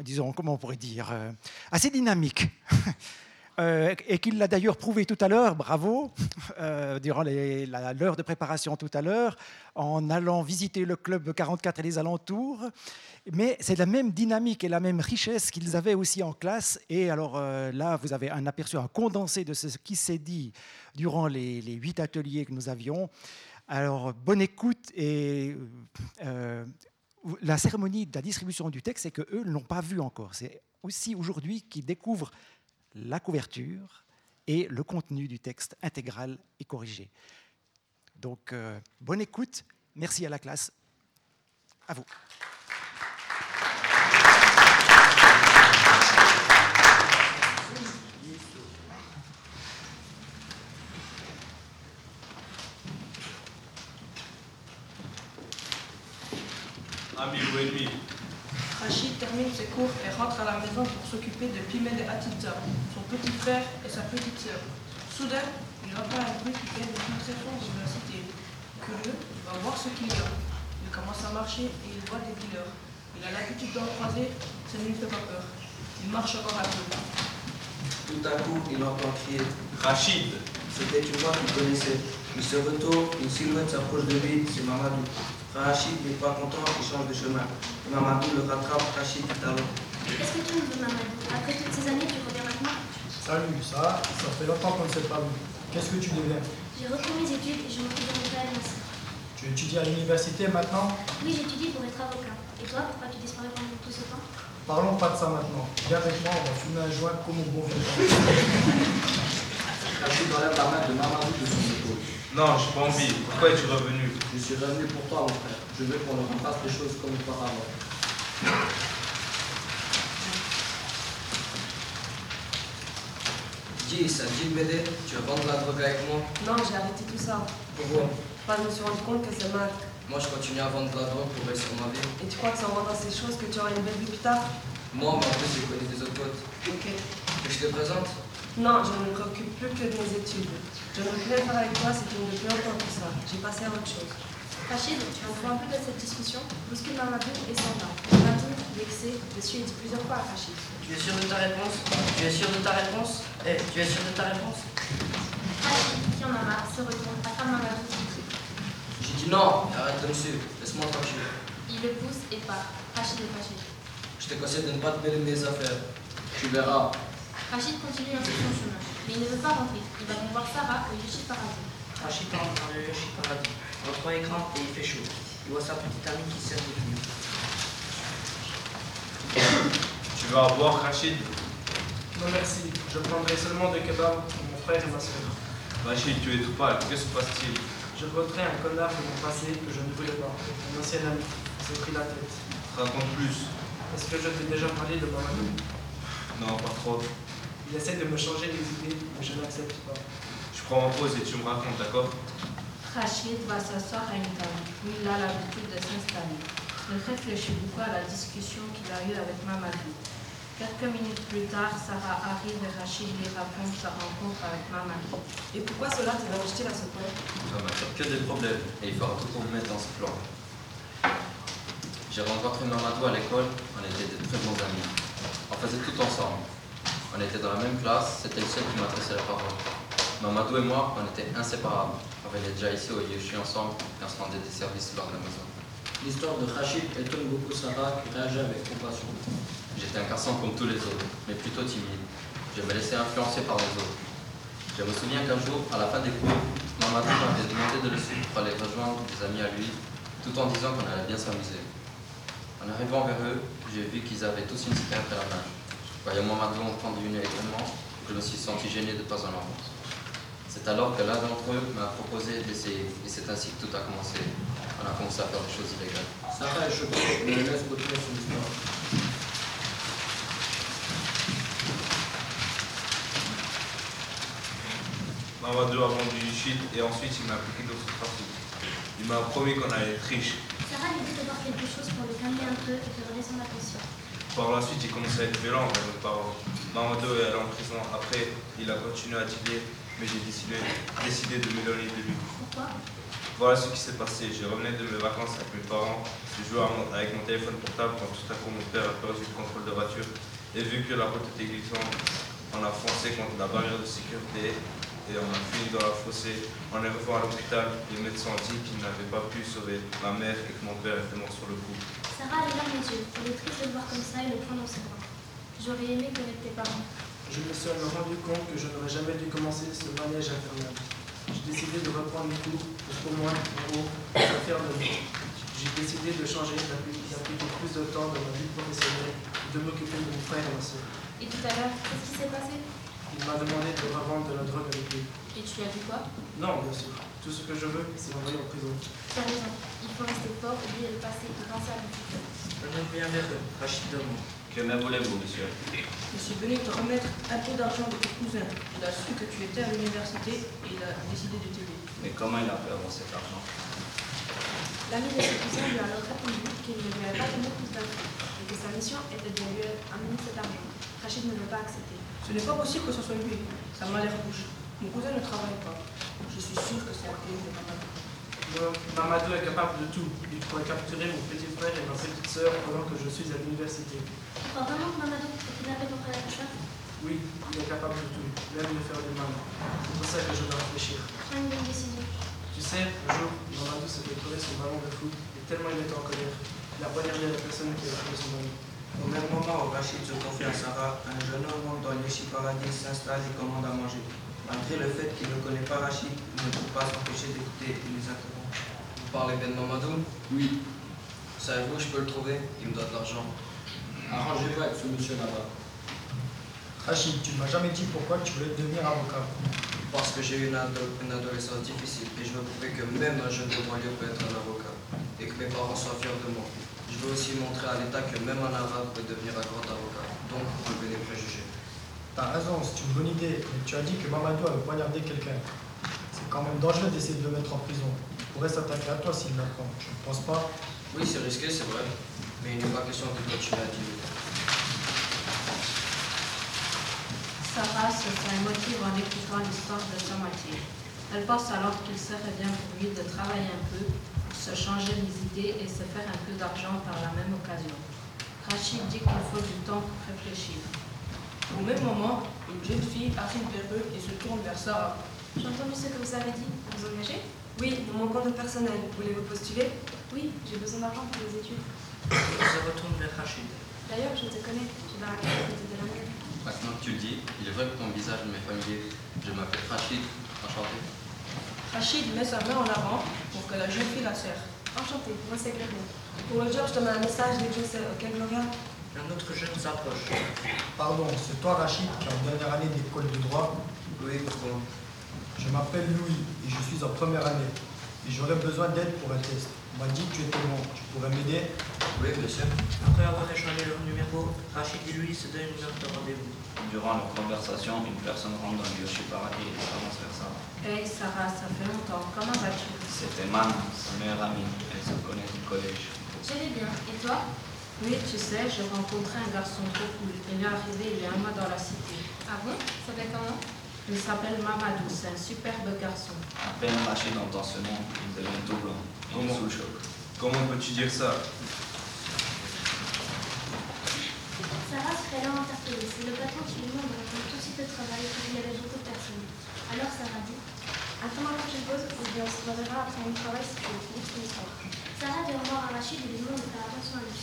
disons, comment on pourrait dire, euh, assez dynamique. Euh, et qu'il l'a d'ailleurs prouvé tout à l'heure, bravo, euh, durant l'heure de préparation tout à l'heure, en allant visiter le club 44 et les alentours. Mais c'est la même dynamique et la même richesse qu'ils avaient aussi en classe. Et alors euh, là, vous avez un aperçu, un condensé de ce qui s'est dit durant les, huit ateliers que nous avions. Alors, bonne écoute et euh, la cérémonie de la distribution du texte, c'est qu'eux ne l'ont pas vu encore. C'est aussi aujourd'hui qu'ils découvrent la couverture et le contenu du texte intégral et corrigé. Donc, euh, bonne écoute. Merci à la classe. À vous. Ami lui. Rachid termine ses cours et rentre à la maison pour s'occuper de Pimel et Atita, son petit frère et sa petite sœur. Soudain, il entend un bruit qui vient depuis très fond de la cité. Curieux, il va voir ce qu'il y a. Il commence à marcher et il voit des dealers. Il a l'habitude d'en croiser, ça ne lui fait pas peur. Il marche encore un peu. Tout à coup, il entend crier. Rachid C'était une voix qu'il connaissait. Il se retourne, une silhouette s'approche de lui, c'est Mamadou. Rachid n'est pas content, il change de chemin. Mamadou le rattrape, Rachid tout à l'heure. Qu'est-ce que tu me dis, Mamadou Après toutes ces années, tu reviens maintenant Salut, ça, ça fait longtemps qu'on ne s'est pas vu. Qu'est-ce que tu deviens J'ai repris mes études et je m'occupe de mon père ici. Tu étudies à l'université maintenant Oui, j'étudie pour être avocat. Et toi, pourquoi tu disparais pendant tout ce temps Parlons pas de ça maintenant. Viens avec moi, on va fumer un joint comme au bon vieux temps. Rachid enlève la main de Mamadou de son épaule. Non, j'ai pas envie. Pourquoi es-tu revenu? Je suis revenu pour toi, mon frère. Je veux qu'on refasse les choses comme auparavant. Dis, ça dit de m'aider Tu veux vendre la drogue avec moi? Non, j'ai arrêté tout ça. Pourquoi? Parce que je me suis rendu compte que c'est mal. Moi, je continue à vendre de la drogue pour réussir ma vie. Et tu crois que c'est en vendant ces choses que tu auras une belle vie plus tard? Moi, mais en plus, j'ai connu des autres potes. Ok. Que je te présente? Non, je ne me préoccupe plus que de mes études. Je ne voulais faire avec toi, c'était depuis longtemps que ça. J'ai passé à autre chose. Rachid, tu en un peu de cette discussion Bouscule Mamadou et s'en va. Mamadou, vexé, il dit plusieurs fois à Rachid. Tu es sûr de ta réponse? Tu es sûr de ta réponse? Eh, tu es sûr de ta réponse? Rachid, qui en a marre, se retourne, attrape Mamadou qui crie. J'ai dit non, arrête de me suivre. Laisse-moi tranquille. Il le pousse et part. Rachid est fâché. Je te conseille de ne pas te mêler de mes affaires. Tu verras. Rachid continue ainsi son chemin, mais il ne veut pas rentrer. Il va donc voir Sarah au Yoshi Paradis. Rachid rentre dans le Yoshi Paradis. On trois écrans et il fait chaud. Il voit sa petite amie qui sert de tenue. Tu vas boire, Rachid Non merci, je prendrai seulement des kebabs pour mon frère et ma soeur. Rachid, tu es tout pâle. Que se passe-t-il? Je voterai un connard de mon passé que je ne voulais pas. Un ancien ami. Il s'est pris la tête. Raconte plus. Est-ce que je t'ai déjà parlé de Mamadou Non, pas trop. Il essaie de me changer les idées, mais je n'accepte pas. Je prends en pause et tu me racontes, d'accord? Rachid va s'asseoir à une table où il a l'habitude de s'installer. Il réfléchit beaucoup à la discussion qu'il a eue avec Mamadou. Quelques minutes plus tard, Sarah arrive et Rachid lui raconte sa rencontre avec Mamadou. Et pourquoi cela t'est rejeté à ce point? Ça m'attire que des problèmes et il faudra tout pour me mettre dans ce plan. J'ai rencontré Mamadou à l'école, on était de très bons amis. On faisait tout ensemble. On était dans la même classe, c'était le seul qui m'adressait la parole. Mamadou et moi, on était inséparables. On venait déjà ici au Yoshi ensemble et on se rendait des services lors de la maison. L'histoire de Rachid étonne beaucoup Sarah qui réagit avec compassion. J'étais un garçon comme tous les autres, mais plutôt timide. Je me laissais influencer par les autres. Je me souviens qu'un jour, à la fin des cours, Mamadou m'avait demandé de le suivre pour aller rejoindre des amis à lui, tout en disant qu'on allait bien s'amuser. En arrivant vers eux, j'ai vu qu'ils avaient tous une cigarette à la main. Voyant Mamadou en prendre une également, je me suis senti gêné de ne pas en avoir. C'est alors que l'un d'entre eux m'a proposé d'essayer, et c'est ainsi que tout a commencé. On a commencé à faire des choses illégales. Sarah est choquée, mais elle laisse continuer son histoire. Mamadou a vendu du shit et ensuite il m'a appliqué d'autres trafics. Il m'a promis qu'on allait être riche. Sarah lui dit de voir quelque chose pour le calmer un peu et de redescendre la pression. Par la suite, il commençait à être violent envers mes parents. Mamadou est allé en prison. Après, il a continué à dealer, mais j'ai décidé, décidé de m'éloigner de lui. Pourquoi? Voilà ce qui s'est passé. Je revenais de mes vacances avec mes parents. Je jouais avec mon téléphone portable quand tout à coup mon père a perdu le contrôle de voiture. Et vu que la route était glissante, on a foncé contre la barrière de sécurité et on a fini dans la fossée. En arrivant à l'hôpital, les médecins ont dit qu'ils n'avaient pas pu sauver ma mère et que mon père était mort sur le coup. Sarah a les larmes aux yeux. Est triste de le voir comme ça et le prend dans ses bras. J'aurais aimé connaître tes parents. Je me suis alors rendu compte que je n'aurais jamais dû commencer ce manège infernal. J'ai décidé de reprendre les cours pour qu'au moins, en faire de moi. J'ai décidé de changer, d'appli- d'appliquer plus de temps dans ma vie professionnelle, de m'occuper de mon frère et ma soeur. Et tout à l'heure, qu'est-ce qui s'est passé? Il m'a demandé de revendre de la drogue avec lui. Et tu lui as dit quoi? Non, bien sûr. Tout ce que je veux, c'est l'envoyer en prison. Tu as raison. Il faut rester fort, oublier le passé et penser à futur. Je reviens vers eux, Rachid Domo. Que me voulez-vous, monsieur? Je suis venu te remettre un peu d'argent de ton cousin. Il a su que tu étais à l'université et il a décidé de t'aider. Mais comment il a pu avoir cet argent? L'ami de ses cousins lui a alors répondu qu'il ne lui avait pas donné plus d'argent et que sa mission était de lui amener cet argent. Rachid ne veut pas accepter. Ce n'est pas possible que ce soit lui. Ça m'a l'air louche. Mon cousin ne travaille pas. Je suis sûr que c'est un pays de Mamadou. Non, Mamadou est capable de tout. Il pourrait capturer mon petit frère et ma petite sœur pendant que je suis à l'université. Tu crois vraiment que Mamadou peut kidnapper ton frère et ta Oui, il est capable de tout, même de faire du mal. C'est pour ça que je dois réfléchir. Prends une bonne décision. Tu sais, un jour, Mamadou s'est fait crever son ballon de foot et tellement il était en colère. Il a poignardé la personne qui a tué son ballon. Au même moment où Rachid se confie à Sarah, un jeune homme dans le Yoshi Paradis, s'installe et commande à manger. Malgré le fait qu'il ne connaît pas Rachid, il ne peut pas s'empêcher d'écouter les interrompre. Vous parlez bien de Mamadou? Oui. Savez-vous où je peux le trouver? Il me doit de l'argent. Arrangez-vous avec ce monsieur là-bas. Rachid, tu ne m'as jamais dit pourquoi tu voulais devenir avocat. Parce que j'ai eu une, ado- une adolescence difficile et je veux prouver que même un jeune de banlieue peut être un avocat et que mes parents soient fiers de moi. Je veux aussi montrer à l'État que même un arabe peut devenir un grand avocat. Donc, enlever les préjugés. T'as raison, c'est une bonne idée, mais tu as dit que Mamadou avait poignardé quelqu'un. C'est quand même dangereux d'essayer de le mettre en prison. Il pourrait s'attaquer à toi s'il l'apprend. Tu ne penses pas Oui, c'est risqué, c'est vrai, mais il n'est pas question de continuer à dire. Sarah se fait émotive en écoutant l'histoire de sa moitié. Elle pense alors qu'il serait bien pour lui de travailler un peu, se changer les idées et se faire un peu d'argent par la même occasion. Rachid dit qu'il faut du temps pour réfléchir. Au même moment, une jeune fille arrive vers eux et se tourne vers Sarah. J'ai entendu ce que vous avez dit. Vous engagez? Oui, nous manquons de personnel. Voulez-vous postuler? Oui, j'ai besoin d'argent pour les études. Elle se retourne vers Rachid. D'ailleurs, je te connais. Tu vas à la côté de la mienne. Maintenant que tu le dis, il est vrai que ton visage m'est familier. Je m'appelle Rachid, enchanté. Rachid met sa main en avant pour que la jeune fille la serre. Enchantée, moi c'est Gloria. Pour le job, je te mets un message dès que je sais. Ok, Gloria Un autre jeune s'approche. Pardon, c'est toi Rachid qui est en dernière année d'école de droit Oui, pourquoi Je m'appelle Louis et je suis en première année. Et j'aurais besoin d'aide pour un test. On m'a dit que tu étais bon. Tu pourrais m'aider? Oui, bien sûr. Après avoir échangé leur numéro, Rachid et lui se donnent une heure de rendez-vous. Durant leur conversation, une personne rentre dans le Yoshi Paradis et avance vers Sarah. Hey Sarah, ça fait longtemps. Comment vas-tu? C'était Mana, sa meilleure amie. Elle se connaît du collège. Je vais bien. Et toi? Oui, tu sais, j'ai rencontré un garçon trop cool. Il est arrivé il y a un mois dans la cité. Ah bon? Ça fait comment? Il s'appelle Mamadou, c'est un superbe garçon. À peine Rachid entend ce nom, il devient tout blanc. Il est Comment sous le choc. Comment peux-tu dire ça? Là interpellée. C'est le patron qui lui demande de répondre tout de travail car il y avait beaucoup de personnes. Alors Sarah dit Attends ma prochaine pause ou bien on se reverra après mon travail si tu veux finir ton histoire. Sarah dit au revoir à Rachid et lui demande de faire attention à lui.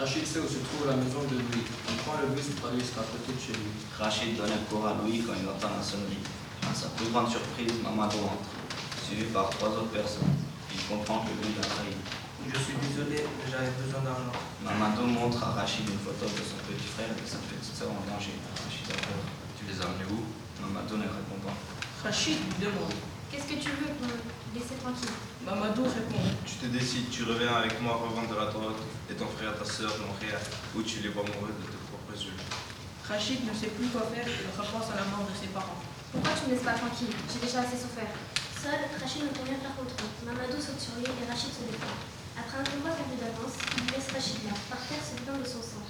Rachid sait où se trouve la maison de Louis? Il prend le bus pour aller jusqu'à côté de chez lui. Rachid donne un cours à Louis quand il entend la sonnerie. À sa plus grande surprise, Mamadou entre, suivi par trois autres personnes. Il comprend que Louis l'a trahi. Je suis désolé, j'avais besoin d'argent. Mamadou montre à Rachid une photo de son petit frère et de sa petite soeur en danger. Rachid a peur. Tu les as amenés où? Mamadou ne répond pas. Rachid lui demande. Qu'est-ce que tu veux pour me laisser tranquille? Mamadou répond. Tu te décides, tu reviens avec moi revendre de la drogue et ton frère et ta sœur n'ont rien, ou tu les vois mourir de tes propres yeux. Rachid ne sait plus quoi faire et repense à la mort de ses parents. Pourquoi tu me laisses pas tranquille? J'ai déjà assez souffert. Seul, Rachid ne peut rien faire contre eux. Mamadou saute sur lui et Rachid se défend. Après un combat perdu d'avance, il laisse Rachid là, par terre se de son sang.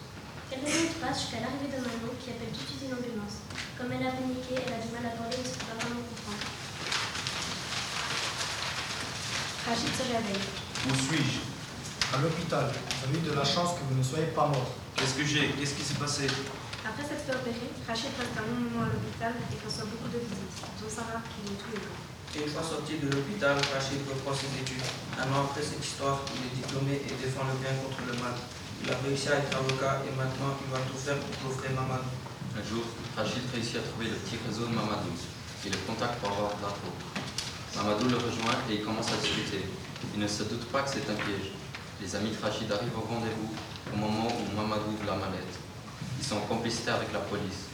Quelques minutes passent jusqu'à l'arrivée de Manon qui appelle tout de suite une ambulance. Comme elle a paniqué, elle a du mal à parler et ne se peut pas vraiment comprendre. Rachid se réveille. Où suis-je? À l'hôpital. Vous avez eu de la chance que vous ne soyez pas mort. Qu'est-ce que j'ai? Qu'est-ce qui s'est passé? Après s'être fait opérer, Rachid reste un long moment à l'hôpital et reçoit beaucoup de visites, dont Sarah qui vient tous les jours. Une fois sorti de l'hôpital, Rachid reprend ses études. Un an après cette histoire, il est diplômé et défend le bien contre le mal. Il a réussi à être avocat et maintenant il va tout faire pour coffrer Mamadou. Un jour, Rachid réussit à trouver le petit réseau de Mamadou. Il le contacte pour avoir de peau. Mamadou le rejoint et ils commencent à discuter. Il ne se doute pas que c'est un piège. Les amis de Rachid arrivent au rendez-vous au moment où Mamadou ouvre la mallette. Ils sont en complicité avec la police.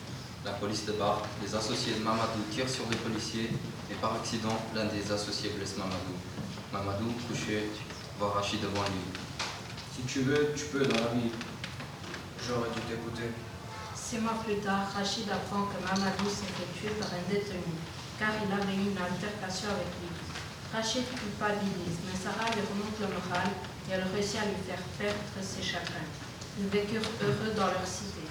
La police débarque, les associés de Mamadou tirent sur les policiers et par accident, l'un des associés blesse Mamadou. Mamadou, couché, voit Rachid devant lui. Si tu veux, tu peux dans la vie. J'aurais dû t'écouter. Six mois plus tard, Rachid apprend que Mamadou s'est fait tuer par un détenu, car il avait eu une altercation avec lui. Rachid culpabilise, mais Sarah lui remonte le moral et elle réussit à lui faire perdre ses chagrins. Ils vécurent heureux dans leur cité.